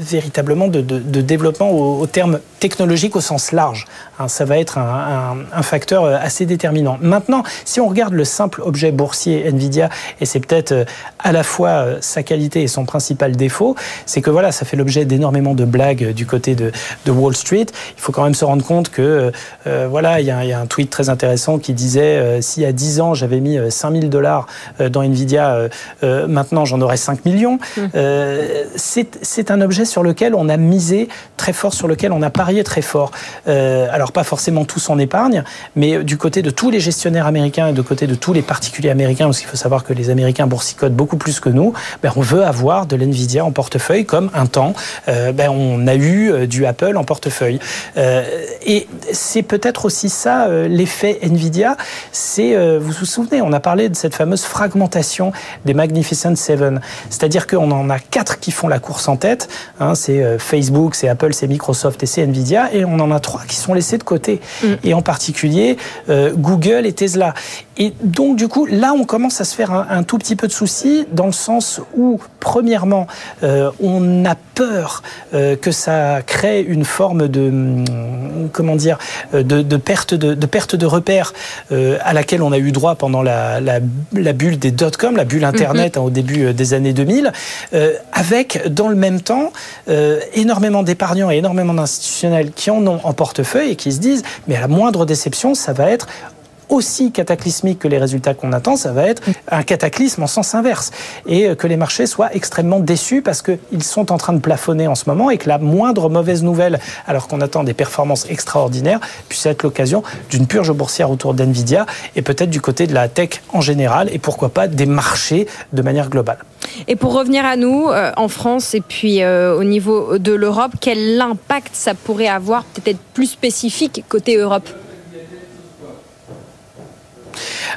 véritablement de, développement au, terme technologique au sens large. Hein, ça va être un, facteur assez déterminant. Maintenant, si on regarde le simple objet boursier Nvidia, et c'est peut-être à la fois sa qualité et son principal défaut, c'est que voilà, ça fait l'objet d'énormément de blagues du côté de, de, Wall Street. Il faut quand même se rendre compte que euh, voilà, il y, a, il y, a un tweet très intéressant qui disait euh, si à 10 ans j'avais mis 5000 euh, dollars euh, dans Nvidia, euh, maintenant j'en aurais 5 millions. Mmh. c'est un objet sur lequel on a misé très fort, sur lequel on a parié très fort. alors pas forcément tout son épargne, mais du côté de tous les gestionnaires américains et de côté de tous les particuliers américains, parce qu'il faut savoir que les Américains boursicotent beaucoup plus que nous, ben on veut avoir avoir de l'NVIDIA en portefeuille, comme un temps, euh, ben, on a eu euh, du Apple en portefeuille. Euh, et c'est peut-être aussi ça euh, l'effet NVIDIA. C'est, vous vous souvenez, on a parlé de cette fameuse fragmentation des Magnificent Seven. C'est-à-dire qu'on en a quatre qui font la course en tête. Hein, c'est Facebook, c'est Apple, c'est Microsoft et c'est NVIDIA. Et on en a trois qui sont laissés de côté. Mm. Et en particulier Google et Tesla. Et donc, du coup, là, on commence à se faire un, un tout petit peu de soucis dans le sens où Premièrement, euh, on a peur euh, que ça crée une forme de hum, comment dire euh, de, de perte de, de, perte de repères euh, à laquelle on a eu droit pendant la, la, la bulle des dot-com, la bulle internet mm -hmm. hein, au début euh, des années 2000, euh, avec dans le même temps énormément d'épargnants et énormément d'institutionnels qui en ont en portefeuille et qui se disent mais à la moindre déception, ça va être aussi cataclysmique que les résultats qu'on attend, ça va être un cataclysme en sens inverse. Et euh, que les marchés soient extrêmement déçus parce qu'ils sont en train de plafonner en ce moment et que la moindre mauvaise nouvelle, alors qu'on attend des performances extraordinaires, puisse être l'occasion d'une purge boursière autour d'NVIDIA et peut-être du côté de la tech en général et pourquoi pas des marchés de manière globale. Et pour revenir à nous, euh, en France et puis euh, au niveau de l'Europe, quel impact ça pourrait avoir peut-être plus spécifique côté Europe?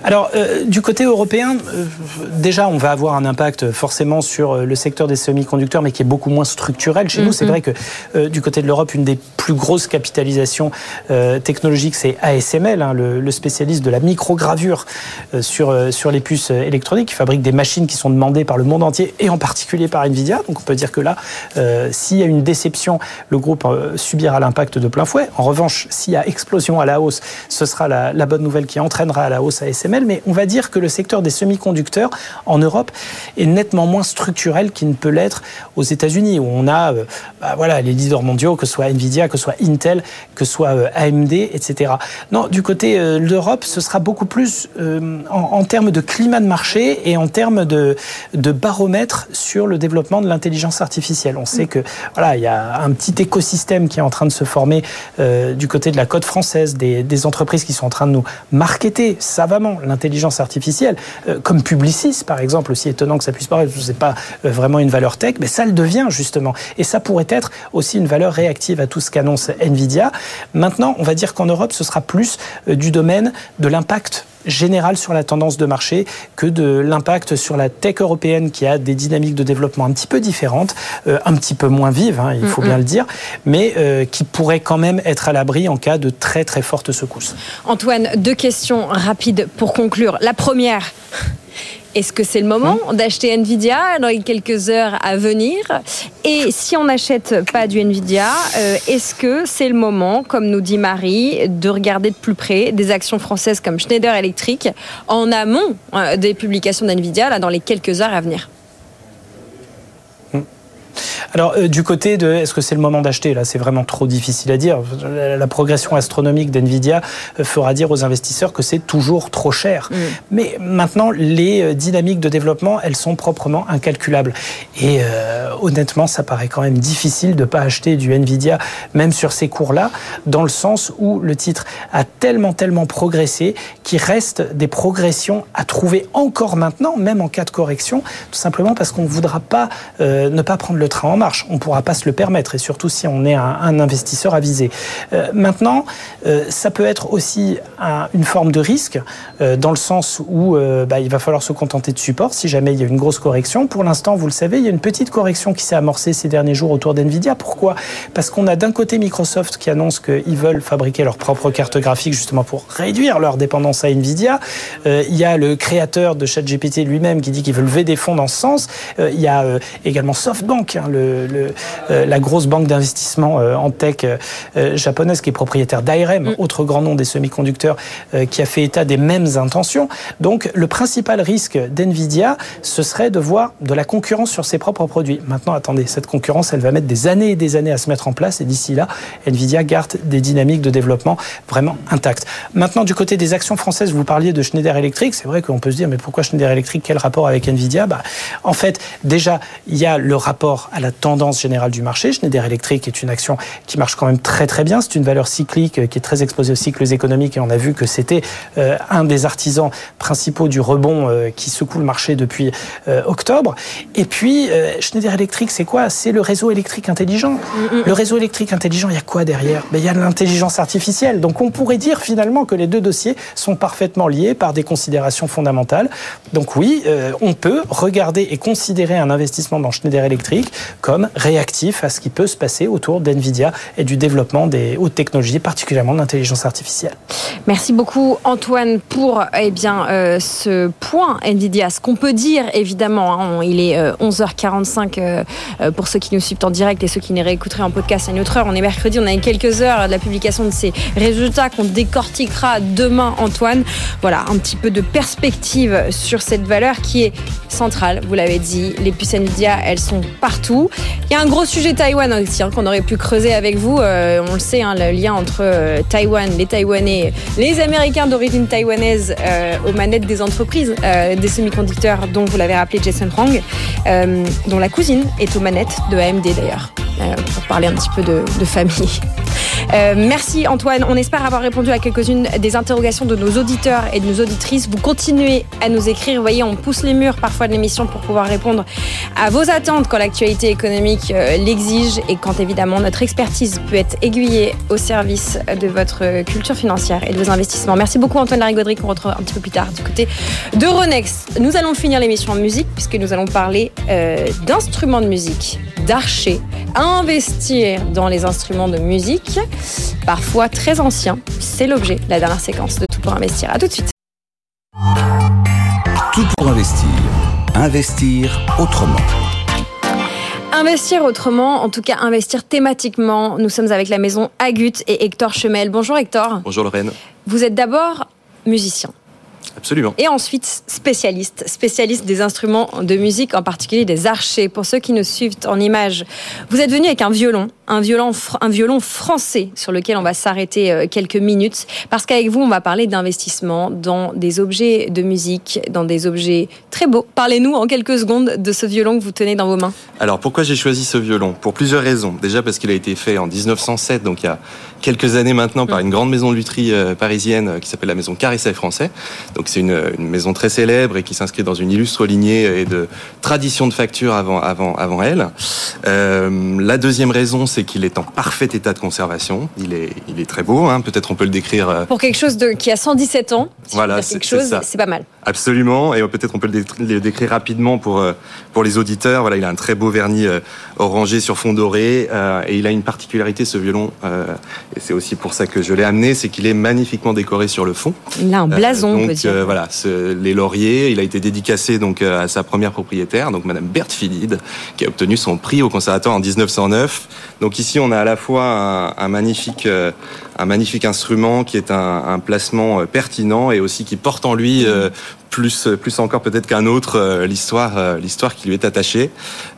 Alors, euh, du côté européen, euh, déjà, on va avoir un impact forcément sur euh, le secteur des semi-conducteurs, mais qui est beaucoup moins structurel chez mm -hmm. nous. C'est vrai que euh, du côté de l'Europe, une des plus grosses capitalisations euh, technologiques, c'est ASML, hein, le, le, spécialiste de la microgravure euh, sur, sur les puces électroniques, qui fabrique des machines qui sont demandées par le monde entier, et en particulier par Nvidia. Donc, on peut dire que là, s'il y a une déception, le groupe subira l'impact de plein fouet. En revanche, s'il y a explosion à la hausse, ce sera la, la bonne nouvelle qui entraînera à la hausse ASML ASML, mais on va dire que le secteur des semi-conducteurs en Europe est nettement moins structurel qu'il ne peut l'être aux États-Unis, où on a euh, bah, voilà, les leaders mondiaux, que ce soit Nvidia, que ce soit Intel, que ce soit euh, AMD, etc. Non, du côté de l'Europe, ce sera beaucoup plus en, termes de climat de marché et en termes de, de baromètre sur le développement de l'intelligence artificielle. On sait mm. que voilà, il y a un petit écosystème qui est en train de se former du côté de la côte française, des, des entreprises qui sont en train de nous marketer savamment l'intelligence artificielle, euh, comme Publicis par exemple, aussi étonnant que ça puisse paraître, ce n'est pas euh, vraiment une valeur tech, mais ça le devient justement. Et ça pourrait être aussi une valeur réactive à tout ce qu'annonce Nvidia. Maintenant, on va dire qu'en Europe, ce sera plus euh, du domaine de l'impact général sur la tendance de marché que de l'impact sur la tech européenne qui a des dynamiques de développement un petit peu différentes, euh, un petit peu moins vives, hein, il faut bien le dire, mais euh, qui pourrait quand même être à l'abri en cas de très très fortes secousses. Antoine, deux questions rapides pour conclure. La première, est-ce que c'est le moment hein d'acheter Nvidia dans les quelques heures à venir Et si on n'achète pas du Nvidia, euh, est-ce que c'est le moment, comme nous dit Marie, de regarder de plus près des actions françaises comme Schneider Electric en amont euh, des publications d'Nvidia là, dans les quelques heures à venir alors, euh, du côté de est-ce que c'est le moment d'acheter Là, c'est vraiment trop difficile à dire. La progression astronomique d'NVIDIA euh, fera dire aux investisseurs que c'est toujours trop cher. Mm. Mais maintenant, les euh, dynamiques de développement, elles sont proprement incalculables. Et honnêtement, ça paraît quand même difficile de ne pas acheter du NVIDIA, même sur ces cours-là, dans le sens où le titre a tellement, tellement progressé qu'il reste des progressions à trouver encore maintenant, même en cas de correction, tout simplement parce qu'on ne voudra pas ne pas prendre le train en marche. On ne pourra pas se le permettre, et surtout si on est un, investisseur avisé. Euh, maintenant, euh, ça peut être aussi une forme de risque, euh, dans le sens où bah, il va falloir se contenter de support si jamais il y a une grosse correction. Pour l'instant, vous le savez, il y a une petite correction qui s'est amorcée ces derniers jours autour d'NVIDIA. Pourquoi? Parce qu'on a d'un côté Microsoft qui annonce qu'ils veulent fabriquer leur propre carte graphique justement pour réduire leur dépendance à NVIDIA. il y a le créateur de ChatGPT lui-même qui dit qu'il veut lever des fonds dans ce sens. il y a également SoftBank, hein, le le, euh, la grosse banque d'investissement euh, en tech euh, japonaise qui est propriétaire d'ARM, mm. autre grand nom des semi-conducteurs, qui a fait état des mêmes intentions. Donc le principal risque d'NVIDIA, ce serait de voir de la concurrence sur ses propres produits. Maintenant, attendez, cette concurrence, elle va mettre des années et des années à se mettre en place et d'ici là, NVIDIA garde des dynamiques de développement vraiment intactes. Maintenant, du côté des actions françaises, vous parliez de Schneider Electric, c'est vrai qu'on peut se dire, mais pourquoi Schneider Electric? Quel rapport avec NVIDIA? Bah, En fait, déjà, il y a le rapport à la tendance générale du marché. Schneider Electric est une action qui marche quand même très très bien. C'est une valeur cyclique euh, qui est très exposée aux cycles économiques et on a vu que c'était euh, un des artisans principaux du rebond euh, qui secoue le marché depuis octobre. Et puis Schneider Electric, c'est quoi? C'est le réseau électrique intelligent. Le réseau électrique intelligent, il y a quoi derrière? Ben, Il y a l'intelligence artificielle. Donc on pourrait dire finalement que les deux dossiers sont parfaitement liés par des considérations fondamentales. Donc oui, on peut regarder et considérer un investissement dans Schneider Electric comme réactif à ce qui peut se passer autour d'NVIDIA et du développement des hautes technologies, particulièrement de l'intelligence artificielle. Merci beaucoup Antoine pour eh bien, euh, ce point NVIDIA. Ce qu'on peut dire évidemment, hein, il est 11h45 euh, euh, pour ceux qui nous suivent en direct et ceux qui nous réécouteraient en podcast à une autre heure. On est mercredi, on a quelques heures de la publication de ces résultats qu'on décortiquera demain Antoine. Voilà, un petit peu de perspective sur cette valeur qui est centrale, vous l'avez dit. Les puces NVIDIA, elles sont partout. Il y a un gros sujet Taïwan aussi hein, qu'on aurait pu creuser avec vous. Euh, on le sait, hein, le lien entre euh, Taïwan, les Taïwanais, les Américains d'origine taïwanaise euh, aux manettes des entreprises des semi-conducteurs, dont vous l'avez rappelé Jason Hong, dont la cousine est aux manettes de AMD d'ailleurs, pour parler un petit peu de, famille. Euh, merci Antoine. On espère avoir répondu à quelques-unes des interrogations de nos auditeurs et de nos auditrices. Vous continuez à nous écrire. Vous voyez, on pousse les murs parfois de l'émission pour pouvoir répondre à vos attentes quand l'actualité économique euh, l'exige et quand évidemment notre expertise peut être aiguillée au service de votre culture financière et de vos investissements. Merci beaucoup Antoine Larigauderie qu'on retrouve un petit peu plus tard du côté de Ronex. Nous allons finir l'émission en musique puisque nous allons parler euh, d'instruments de musique, d'archer, investir dans les instruments de musique parfois très ancien. C'est l'objet, la dernière séquence de Tout pour investir. À tout de suite. Tout pour investir. Investir autrement. Investir autrement, en tout cas investir thématiquement. Nous sommes avec la maison Agut et Hector Chemel. Bonjour Hector. Bonjour Lorraine. Vous êtes d'abord musicien. Absolument. Et ensuite, spécialiste, spécialiste des instruments de musique, en particulier des archers. Pour ceux qui nous suivent en images, vous êtes venu avec un violon, un violon, un violon français sur lequel on va s'arrêter euh, quelques minutes, parce qu'avec vous, on va parler d'investissement dans des objets de musique, dans des objets très beaux. Parlez-nous en quelques secondes de ce violon que vous tenez dans vos mains. Alors pourquoi j'ai choisi ce violon? Pour plusieurs raisons. Déjà parce qu'il a été fait en 1907, donc il y a quelques années maintenant, par une grande maison de lutherie euh, parisienne euh, qui s'appelle la maison Carisset français. Donc c'est une, une, maison très célèbre et qui s'inscrit dans une illustre lignée et de tradition de facture avant, avant, avant elle. Euh, la deuxième raison, c'est qu'il est en parfait état de conservation. Il est, il est très beau, hein. peut-être on peut le décrire. Euh, Pour quelque chose de, qui a 117 ans, si voilà, chose, c'est pas mal. Absolument, et peut-être on peut le décrire rapidement pour, pour les auditeurs. Voilà, il a un très beau vernis orangé sur fond doré et il a une particularité, ce violon, et c'est aussi pour ça que je l'ai amené, c'est qu'il est magnifiquement décoré sur le fond. Il a un blason, euh, donc, on peut dire. Euh, voilà, ce, les lauriers, il a été dédicacé donc euh, à sa première propriétaire, donc Madame Berthe Philide, qui a obtenu son prix au conservatoire en 1909. Donc ici, on a à la fois un, magnifique, euh, un magnifique instrument qui est un, placement pertinent et aussi qui porte en lui plus, plus encore peut-être qu'un autre euh, l'histoire, euh, l'histoire qui lui est attachée.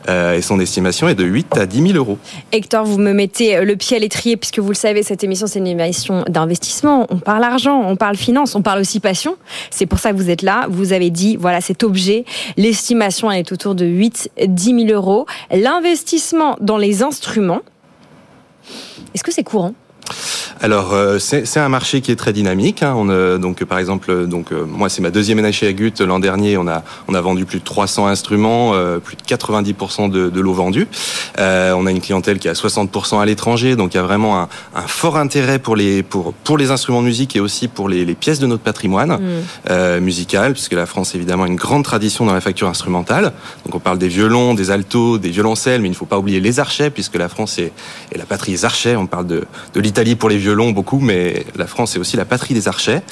Euh, et son estimation est de 8 à 10 000 euros. Hector, vous me mettez le pied à l'étrier puisque vous le savez, cette émission c'est une émission d'investissement. On parle argent, on parle finance, on parle aussi passion. C'est pour ça que vous êtes là. Vous avez dit, voilà, cet objet, l'estimation elle est autour de 8 10 000 euros. L'investissement dans les instruments, est-ce que c'est courant? Alors euh, c'est un marché qui est très dynamique. Hein. On a, donc par exemple, donc euh, moi c'est ma deuxième année chez Agut. L'an dernier, on a on a vendu plus de 300 instruments, euh, plus de 90% de, de l'eau vendue. Euh, on a une clientèle qui a 60% à l'étranger, donc il y a vraiment un, un, fort intérêt pour les pour pour les instruments de musique et aussi pour les, les pièces de notre patrimoine mmh. musical, puisque la France évidemment a une grande tradition dans la facture instrumentale. Donc on parle des violons, des altos, des violoncelles, mais il ne faut pas oublier les archets, puisque la France est, est la patrie des archets. On parle de de l'Italie pour les violons violon beaucoup, mais la France est aussi la patrie des archets.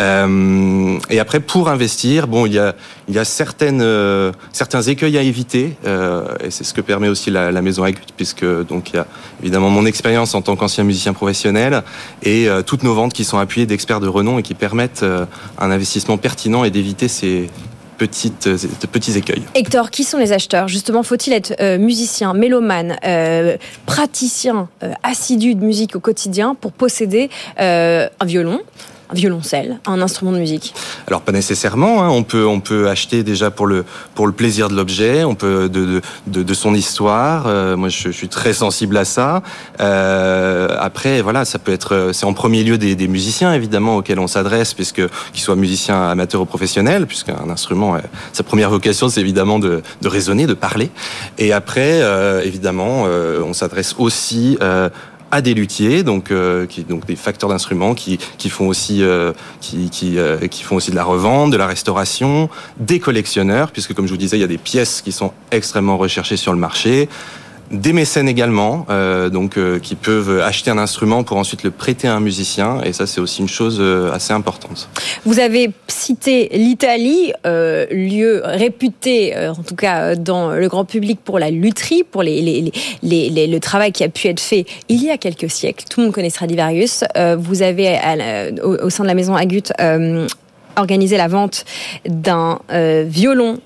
Euh, et après, pour investir, bon, il y a, il y a certaines, euh, certains écueils à éviter, euh, et c'est ce que permet aussi la, la maison Agut, puisque donc il y a évidemment mon expérience en tant qu'ancien musicien professionnel et toutes nos ventes qui sont appuyées d'experts de renom et qui permettent un investissement pertinent et d'éviter ces euh, de petits écueils. Hector, qui sont les acheteurs? Justement, faut-il être euh, musicien, mélomane, euh, praticien, assidu de musique au quotidien pour posséder un violon? Un violoncelle, un instrument de musique Alors pas nécessairement. Hein. On peut on peut acheter déjà pour le pour le plaisir de l'objet. On peut de, de, de, de son histoire. Euh, moi je, suis très sensible à ça. Euh, après voilà ça peut être c'est en premier lieu des, des, musiciens évidemment auxquels on s'adresse puisque qu'ils soient musiciens amateurs ou professionnels puisqu'un instrument euh, sa première vocation c'est évidemment de, de raisonner de parler. Et après euh, évidemment euh, on s'adresse aussi à des luthiers, donc euh, qui donc des facteurs d'instruments qui qui font aussi euh, qui qui, euh, qui font aussi de la revente, de la restauration, des collectionneurs puisque comme je vous disais, il y a des pièces qui sont extrêmement recherchées sur le marché des mécènes également, euh, donc euh, qui peuvent acheter un instrument pour ensuite le prêter à un musicien, et ça c'est aussi une chose euh, assez importante. Vous avez cité l'Italie, euh, lieu réputé, euh, en tout cas dans le grand public pour la lutherie, pour les, les, les, le travail qui a pu être fait il y a quelques siècles. Tout le monde connaît Stradivarius. Euh, vous avez au, au, sein de la maison Agut organisé la vente d'un violon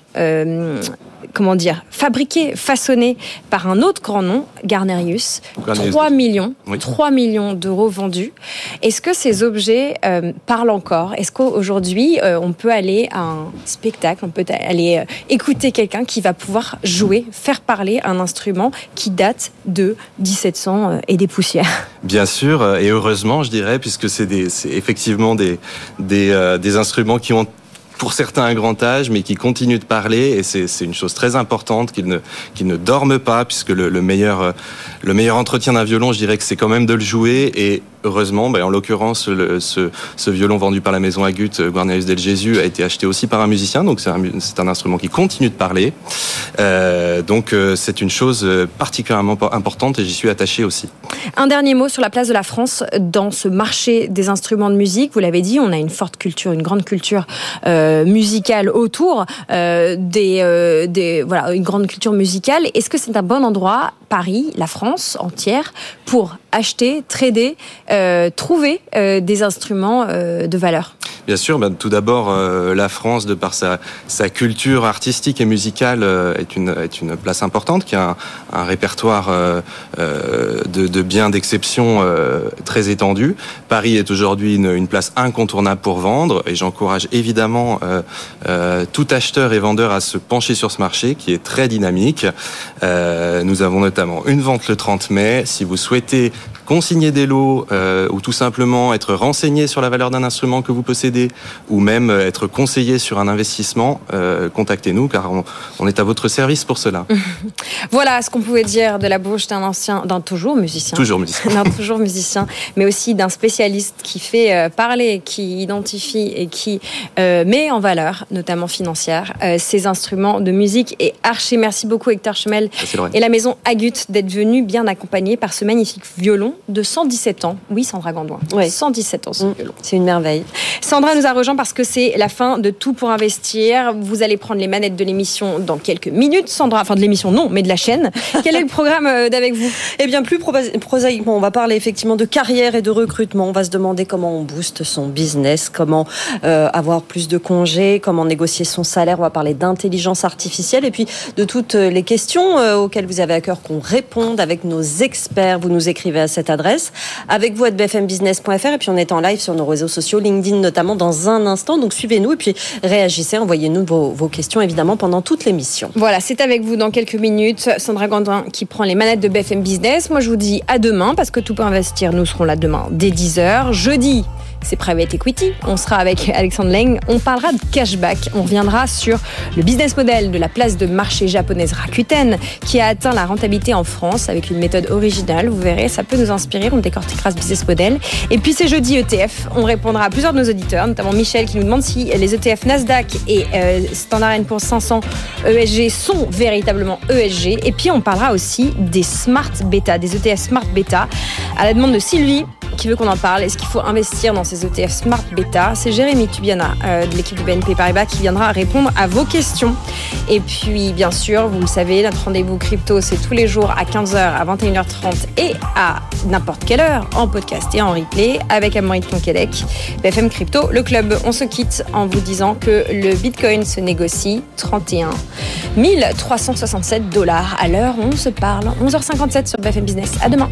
comment dire, fabriqué, façonné par un autre grand nom, Garnerius. Garnerius. 3 millions, oui. 3 millions d'euros vendus. Est-ce que ces objets euh, parlent encore? Est-ce qu'aujourd'hui, euh, on peut aller à un spectacle, on peut aller euh, écouter quelqu'un qui va pouvoir jouer, faire parler un instrument qui date de 1700 et des poussières? Bien sûr, et heureusement, je dirais, puisque c'est effectivement des, des, des instruments qui ont pour certains un grand âge, mais qui continuent de parler, et c'est une chose très importante qu'ils ne, qu ne dorment pas, puisque le, le meilleur, le meilleur entretien d'un violon, je dirais que c'est quand même de le jouer, et heureusement, ben, en l'occurrence, ce, violon vendu par la maison Agut, Guarnerius del Jésus, a été acheté aussi par un musicien, donc c'est un, instrument qui continue de parler. Euh, donc euh, c'est une chose particulièrement importante et j'y suis attaché aussi. Un dernier mot sur la place de la France dans ce marché des instruments de musique. Vous l'avez dit, on a une forte culture, une grande culture euh, musicale autour euh, euh, des, voilà, une grande culture musicale. Est-ce que c'est un bon endroit, Paris, la France entière, pour acheter, trader, euh, trouver euh, des instruments euh, de valeur Bien sûr, ben, tout d'abord, euh, la France, de par sa, sa culture artistique et musicale, euh, est, une, est une place importante, qui a un, un répertoire euh, de, de biens d'exception très étendu. Paris est aujourd'hui une, une place incontournable pour vendre, et j'encourage évidemment tout acheteur et vendeur à se pencher sur ce marché, qui est très dynamique. Nous avons notamment une vente le 30 mai. Si vous souhaitez consigner des lots euh, ou tout simplement être renseigné sur la valeur d'un instrument que vous possédez ou même euh, être conseillé sur un investissement, euh, contactez-nous car on, on, est à votre service pour cela. voilà ce qu'on pouvait dire de la bouche d'un ancien, d'un toujours musicien. Toujours musicien. d'un toujours musicien, mais aussi d'un spécialiste qui fait parler, qui identifie et qui euh, met en valeur, notamment financière, ces instruments de musique. Et Archer, merci beaucoup Hector Schmel et la maison Agut d'être venu bien accompagné par ce magnifique violon de 117 ans. Oui, Sandra Gandouin. Oui. 117 ans, ce Mmh. violon. C'est une merveille. Sandra nous a rejoint parce que c'est la fin de Tout pour investir. Vous allez prendre les manettes de l'émission dans quelques minutes. Sandra, enfin de l'émission non, mais de la chaîne. Quel est le programme euh, d'avec vous? Eh bien, plus prosaïquement, on va parler effectivement de carrière et de recrutement. On va se demander comment on booste son business, comment euh, avoir plus de congés, comment négocier son salaire. On va parler d'intelligence artificielle et puis de toutes les questions euh, auxquelles vous avez à cœur qu'on réponde avec nos experts. Vous nous écrivez à cette adresse. Avec vous à bfmbusiness.fr et puis on est en live sur nos réseaux sociaux, LinkedIn notamment dans un instant. Donc suivez-nous et puis réagissez, envoyez-nous vos, vos questions évidemment pendant toute l'émission. Voilà, c'est avec vous dans quelques minutes. Sandra Gandin qui prend les manettes de BFM Business. Moi, je vous dis à demain parce que tout peut investir. Nous serons là demain dès 10h. Jeudi, c'est Private Equity. On sera avec Alexandre Leng. On parlera de cashback. On reviendra sur le business model de la place de marché japonaise Rakuten qui a atteint la rentabilité en France avec une méthode originale. Vous verrez, ça peut nous inspirer. On décortiquera ce business model. Et puis c'est jeudi ETF. On répondra à plusieurs de nos auditeurs, notamment Michel qui nous demande si les ETF Nasdaq et euh, Standard Poor's 500 ESG sont véritablement ESG. Et puis on parlera aussi des smart beta, des ETF smart beta. À la demande de Sylvie, qui veut qu'on en parle. Est-ce qu'il faut investir dans ces ETF Smart Beta C'est Jérémy Tubiana euh, de l'équipe du BNP Paribas qui viendra répondre à vos questions. Et puis, bien sûr, vous le savez, notre rendez-vous crypto, c'est tous les jours à 15h, à 21h30 et à n'importe quelle heure en podcast et en replay avec Amaury Tonquédec, BFM Crypto, le club. On se quitte en vous disant que le Bitcoin se négocie 31 367 dollars à l'heure on se parle. 11h57 sur BFM Business. À demain.